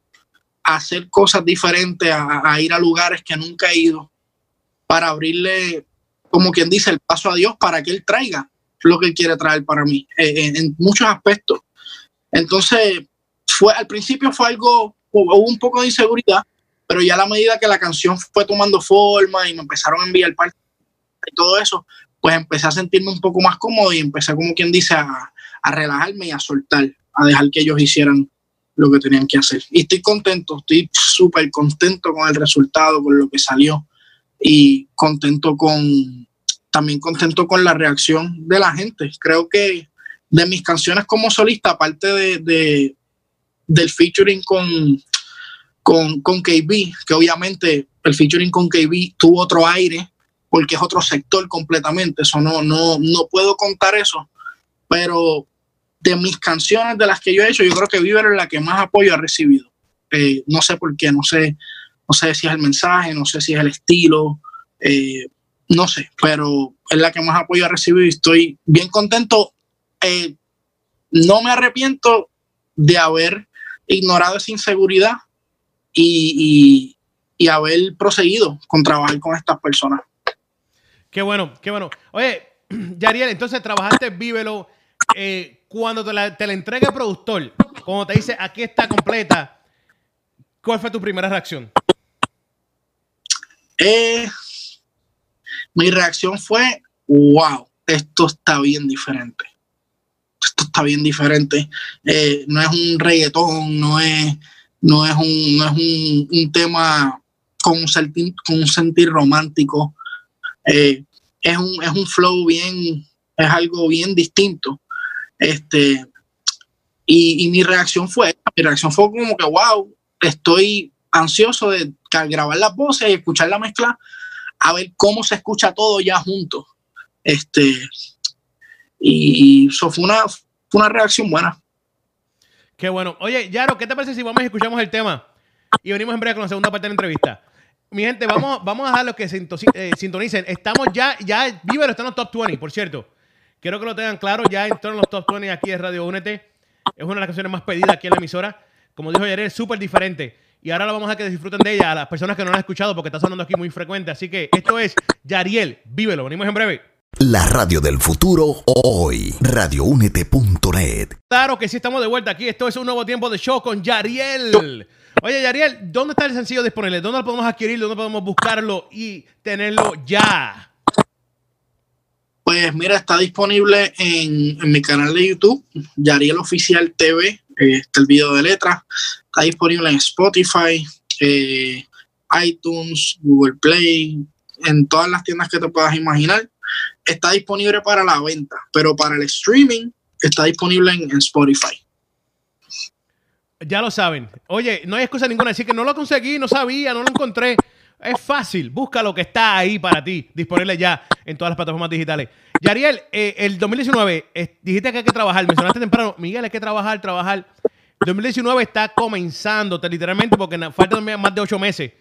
a hacer cosas diferentes, a, a ir a lugares que nunca he ido, para abrirle, como quien dice, el paso a Dios para que Él traiga lo que Él quiere traer para mí, eh, en, en muchos aspectos. Entonces, fue al principio fue algo, hubo un poco de inseguridad, pero ya a la medida que la canción fue tomando forma y me empezaron a enviar partes y todo eso, pues empecé a sentirme un poco más cómodo y empecé, como quien dice, a, a relajarme y a soltar, a dejar que ellos hicieran lo que tenían que hacer. Y estoy contento, estoy súper contento con el resultado, con lo que salió y contento con, también contento con la reacción de la gente. Creo que de mis canciones como solista, aparte de, de- del featuring con, con, con KB, que obviamente el featuring con KB tuvo otro aire, porque es otro sector completamente, eso no, no, no puedo contar eso, pero de mis canciones, de las que yo he hecho, yo creo que Viver es la que más apoyo ha recibido. Eh, no sé por qué, no sé, no sé si es el mensaje, no sé si es el estilo, eh, no sé, pero es la que más apoyo ha recibido y estoy bien contento. Eh, no me arrepiento de haber ignorado esa inseguridad y, y- haber proseguido con trabajar con estas personas. Qué bueno, qué bueno. Oye, Yariel, entonces trabajaste Vívelo. eh, cuando te la, te la entrega el productor, cuando te dice aquí está completa, ¿cuál fue tu primera reacción? Eh, mi reacción fue, wow, esto está bien diferente. Esto está bien diferente. Eh, no es un reggaetón, no es, no es, un, no es un, tema con un, con un sentir romántico. Eh, es, un, es un flow bien, es algo bien distinto. Este, y, mi reacción fue, mi reacción fue como que, wow, estoy ansioso de grabar las voces y escuchar la mezcla, a ver cómo se escucha todo ya junto. Este, y eso fue una, fue una reacción buena. Qué bueno. Oye, Yaro, ¿qué te parece si vamos y escuchamos el tema? Y venimos en breve con la segunda parte de la entrevista. Mi gente, vamos, vamos a dejar los que eh, sintonicen. Estamos ya, ya, Vívero está en los top 20, por cierto. Quiero que lo tengan claro, ya entró en los top 20 aquí de Radio Únete. Es una de las canciones más pedidas aquí en la emisora. Como dijo Yarel, súper diferente. Y ahora lo vamos a que disfruten de ella a las personas que no la han escuchado porque está sonando aquí muy frecuente. Así que esto es Yariel, vívelo. Venimos en breve. La radio del futuro hoy. Radioúnete.net. Claro que sí, estamos de vuelta aquí. Esto es un nuevo tiempo de show con Yariel. Oye, Yariel, ¿dónde está el sencillo disponible? ¿Dónde lo podemos adquirir? ¿Dónde podemos buscarlo y tenerlo ya? Pues mira, está disponible en, mi canal de YouTube, Yariel Oficial TV. eh, está el video de letras. Está disponible en Spotify, eh, iTunes, Google Play, en todas las tiendas que te puedas imaginar. Está disponible para la venta, pero para el streaming está disponible en Spotify. Ya lo saben. Oye, no hay excusa ninguna decir que no lo conseguí, no sabía, no lo encontré. Es fácil, busca lo que está ahí para ti, disponible ya en todas las plataformas digitales. Yariel, eh, el 2019, eh, dijiste que hay que trabajar, mencionaste temprano, Miguel, hay que trabajar, trabajar. El 2019 está comenzando, te- literalmente, porque faltan más de ocho meses.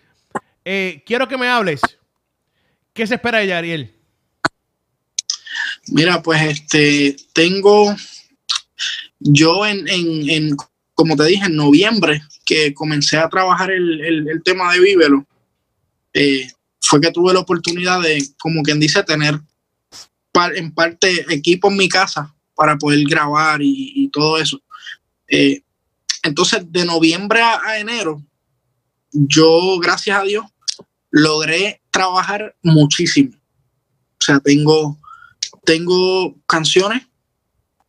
Eh, quiero que me hables. ¿Qué se espera de Yariel? Mira, pues este, tengo yo en, en, en, como te dije, en noviembre, que comencé a trabajar el, el, tema de Vívelo, eh, fue que tuve la oportunidad de, como quien dice, tener en parte equipo en mi casa para poder grabar y, y todo eso. Eh, entonces, de noviembre a, a enero, yo, gracias a Dios, logré trabajar muchísimo. O sea, tengo tengo canciones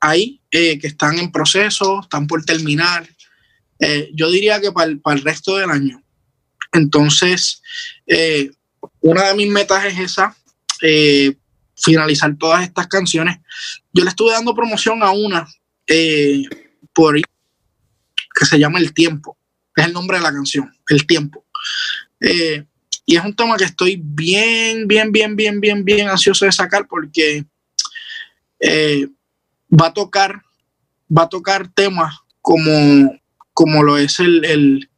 ahí eh, que están en proceso, están por terminar. Eh, yo diría que para el, resto del año. Entonces, eh, una de mis metas es esa, finalizar todas estas canciones. Yo le estuve dando promoción a una por que se llama El Tiempo. Es el nombre de la canción, El Tiempo. Y es un tema que estoy bien, bien, bien, bien, bien, bien ansioso de sacar porque va a tocar, va a tocar temas como, como lo es el, el,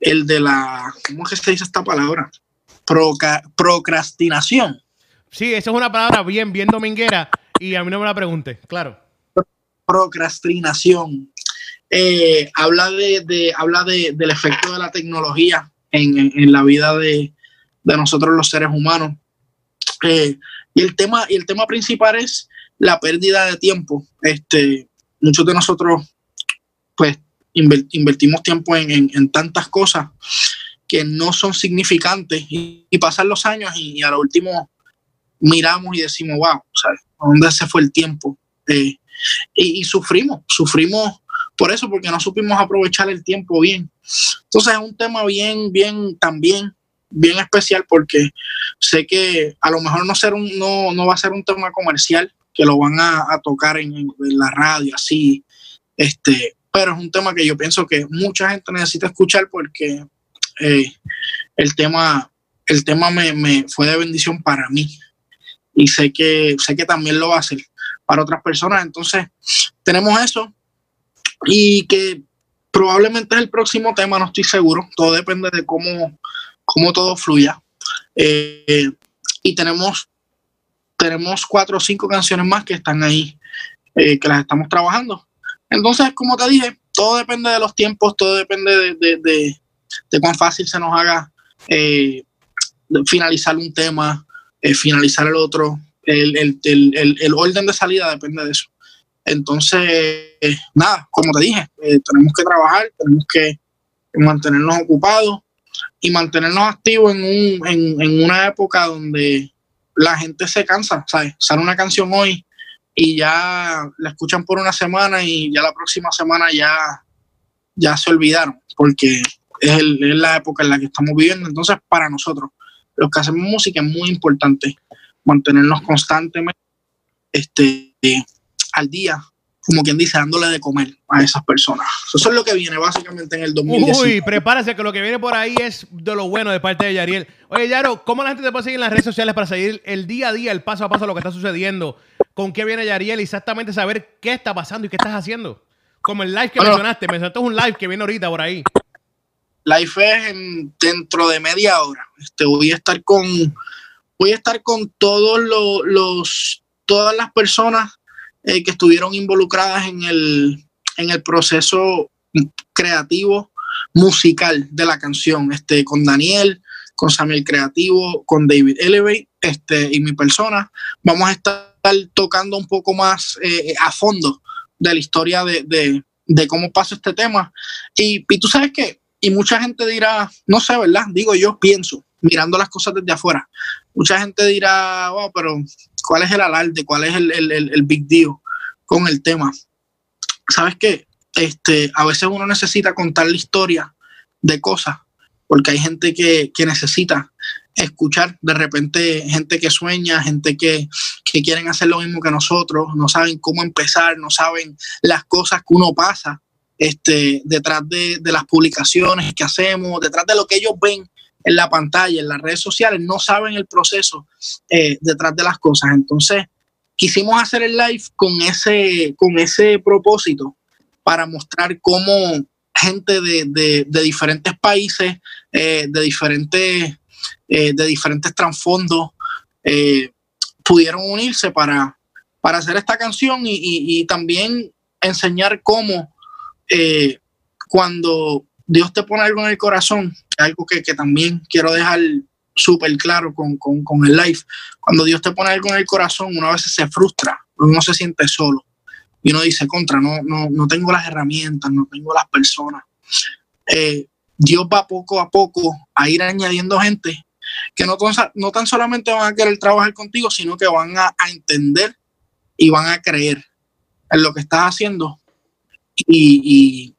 el de la, ¿cómo es que se dice esta palabra? Proca- procrastinación. Sí, esa es una palabra bien, bien dominguera y a mí no me la pregunte, claro. procrastinación. Eh, habla de, de- habla de- del efecto de la tecnología en, en- en la vida de, de nosotros los seres humanos. Eh, y el tema, y el tema principal es la pérdida de tiempo. Este, muchos de nosotros, pues, inver- invertimos tiempo en, en- tantas cosas que no son significantes y, pasan los años y, a lo último miramos y decimos, wow, ¿sabes? ¿a dónde se fue el tiempo? Eh, y, y sufrimos, sufrimos por eso, porque no supimos aprovechar el tiempo bien. Entonces es un tema bien, bien, también, bien especial, porque sé que a lo mejor no, ser un, no, no va a ser un tema comercial, que lo van a, a tocar en, en la radio, así, este, pero es un tema que yo pienso que mucha gente necesita escuchar porque eh, el tema, el tema me, me fue de bendición para mí y sé que, sé que también lo va a hacer para otras personas. Entonces, tenemos eso y que probablemente es el próximo tema, no estoy seguro. Todo depende de cómo, cómo todo fluya. Eh, y tenemos, tenemos cuatro o cinco canciones más que están ahí, eh, que las estamos trabajando. Entonces, como te dije, todo depende de los tiempos, todo depende de, de, cuán fácil se nos haga eh, finalizar un tema, eh, finalizar el otro. El, el, el, el, orden de salida depende de eso. Entonces, eh, nada, como te dije, tenemos que trabajar, tenemos que mantenernos ocupados y mantenernos activos en, un, en, en una época donde la gente se cansa, ¿sabes? Sale una canción hoy y ya la escuchan por una semana y ya la próxima semana ya, ya se olvidaron, porque es, el, es la época en la que estamos viviendo. Entonces, para nosotros, los que hacemos música, es muy importante mantenernos constantemente este, al día, como quien dice, dándole de comer a esas personas. Eso es lo que viene básicamente en el 2019. Uy, prepárese que lo que viene por ahí es de lo bueno de parte de Yariel. Oye, Yaro, ¿cómo la gente te puede seguir en las redes sociales para seguir el día a día, el paso a paso lo que está sucediendo? ¿Con qué viene Yariel? Exactamente saber qué está pasando y qué estás haciendo. Como el live que Bueno. mencionaste, mencionaste un live que viene ahorita por ahí. Live es en- dentro de media hora. Este, voy a estar con voy a estar con todos lo- los todas las personas eh, que estuvieron involucradas en el en el proceso creativo musical de la canción, este, con Daniel, con Samuel Creativo, con David Elevate este, y mi persona. Vamos a estar tocando un poco más eh, a fondo de la historia de, de, de cómo pasó este tema. Y, y tú sabes que, y mucha gente dirá, no sé, ¿verdad? Digo yo, pienso, mirando las cosas desde afuera. Mucha gente dirá, wow, pero ¿cuál es el alarde? ¿Cuál es el, el, el big deal con el tema? ¿Sabes qué? Este, a veces uno necesita contar la historia de cosas, porque hay gente que, que necesita escuchar de repente gente que sueña, gente que, que, quieren hacer lo mismo que nosotros, no saben cómo empezar, no saben las cosas que uno pasa este, detrás de, de las publicaciones que hacemos, detrás de lo que ellos ven en la pantalla, en las redes sociales, no saben el proceso eh, detrás de las cosas. Entonces, quisimos hacer el live con ese, con ese propósito para mostrar cómo gente de, de, diferentes países, eh, de diferentes, eh, de diferentes trasfondos, pudieron unirse para, para hacer esta canción y, también enseñar cómo cuando Dios te pone algo en el corazón, algo que, que también quiero dejar súper claro con, con, con, el live, cuando Dios te pone algo en el corazón, uno a veces se frustra, uno se siente solo y uno dice, contra, no, no, no tengo las herramientas, no tengo las personas. Eh, Dios va poco a poco a ir añadiendo gente que no, no tan solamente van a querer trabajar contigo, sino que van a, a entender y van a creer en lo que estás haciendo. Y, y,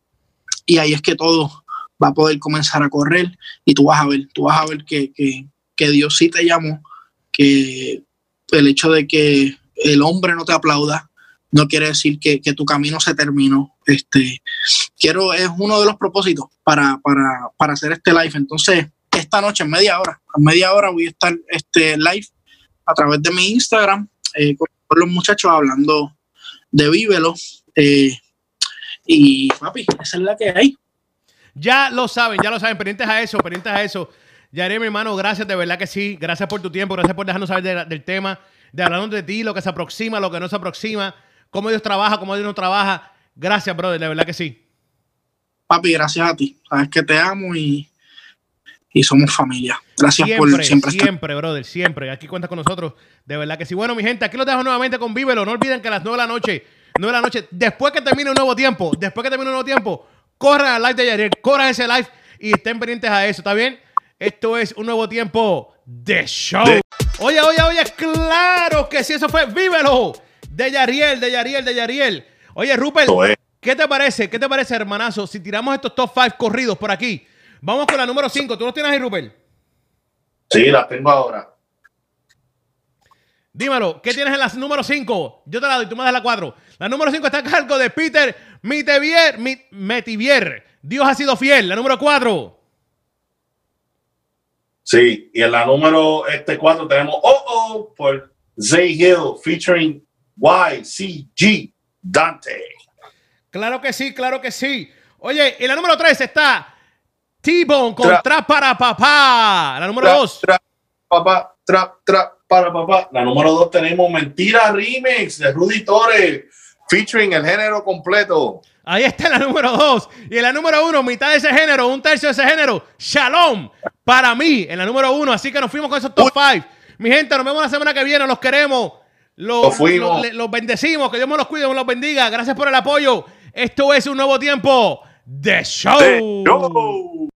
y, ahí es que todo va a poder comenzar a correr y tú vas a ver, tú vas a ver que, que, que Dios sí te llamó, que el hecho de que el hombre no te aplauda, no quiere decir que, que, tu camino se terminó. Este, quiero, es uno de los propósitos para, para, para, hacer este live. Entonces, esta noche, en media hora, a media hora voy a estar este live a través de mi Instagram eh, con, los muchachos hablando de Vívelo. Eh, y papi, esa es la que hay. Ya lo saben, ya lo saben, pendientes a eso, pendientes a eso. Yaré, mi hermano, gracias, de verdad que sí. Gracias por tu tiempo, gracias por dejarnos saber de, del tema, de hablar de ti, lo que se aproxima, lo que no se aproxima cómo Dios trabaja, cómo Dios no trabaja. Gracias, brother, de verdad que sí. Papi, gracias a ti. Sabes que te amo y, y somos familia. Gracias siempre, por siempre estar. Siempre, brother, siempre. Aquí cuentas con nosotros. De verdad que sí. Bueno, mi gente, aquí los dejo nuevamente con Vívelo. No olviden que a las 9 de la noche, 9 de la noche, después que termine un nuevo tiempo, después que termine un nuevo tiempo, corran al live de Yariel, corran ese live y estén pendientes a eso, ¿está bien? Esto es un nuevo tiempo de show. Oye, oye, oye, claro que sí, eso fue Vívelo de Yariel, de Yariel, de Yariel. Oye, Rupert, ¿qué te parece? ¿Qué te parece, hermanazo? Si tiramos estos top 5 corridos por aquí. Vamos con la número 5. ¿Tú los tienes ahí, Rupert? Sí, las tengo ahora. Dímelo, ¿qué tienes en la número 5? Yo te la doy, tú me das la 4. La número 5 está a cargo de Peter Metivier, Metivier. Dios ha sido fiel. La número 4. Sí, y en la número este 4 tenemos Oh Oh por Zay Hill featuring YCG Dante. Claro que sí, claro que sí. Oye, en la número 3 está T-Bone con Trap tra para papá. La número 2. Trap, papá, trap, trap para papá. La número 2 tenemos Mentira Remix de Rudy Torres, featuring el género completo. Ahí está la número 2. Y en la número 1, mitad de ese género, un tercio de ese género, Shalom, para mí, en la número 1. Así que nos fuimos con esos top 5. Mi gente, nos vemos la semana que viene, los queremos. Los, los, los, bendecimos, que Dios me los cuide, me los bendiga. Gracias por el apoyo. Esto es un nuevo tiempo de show. De show.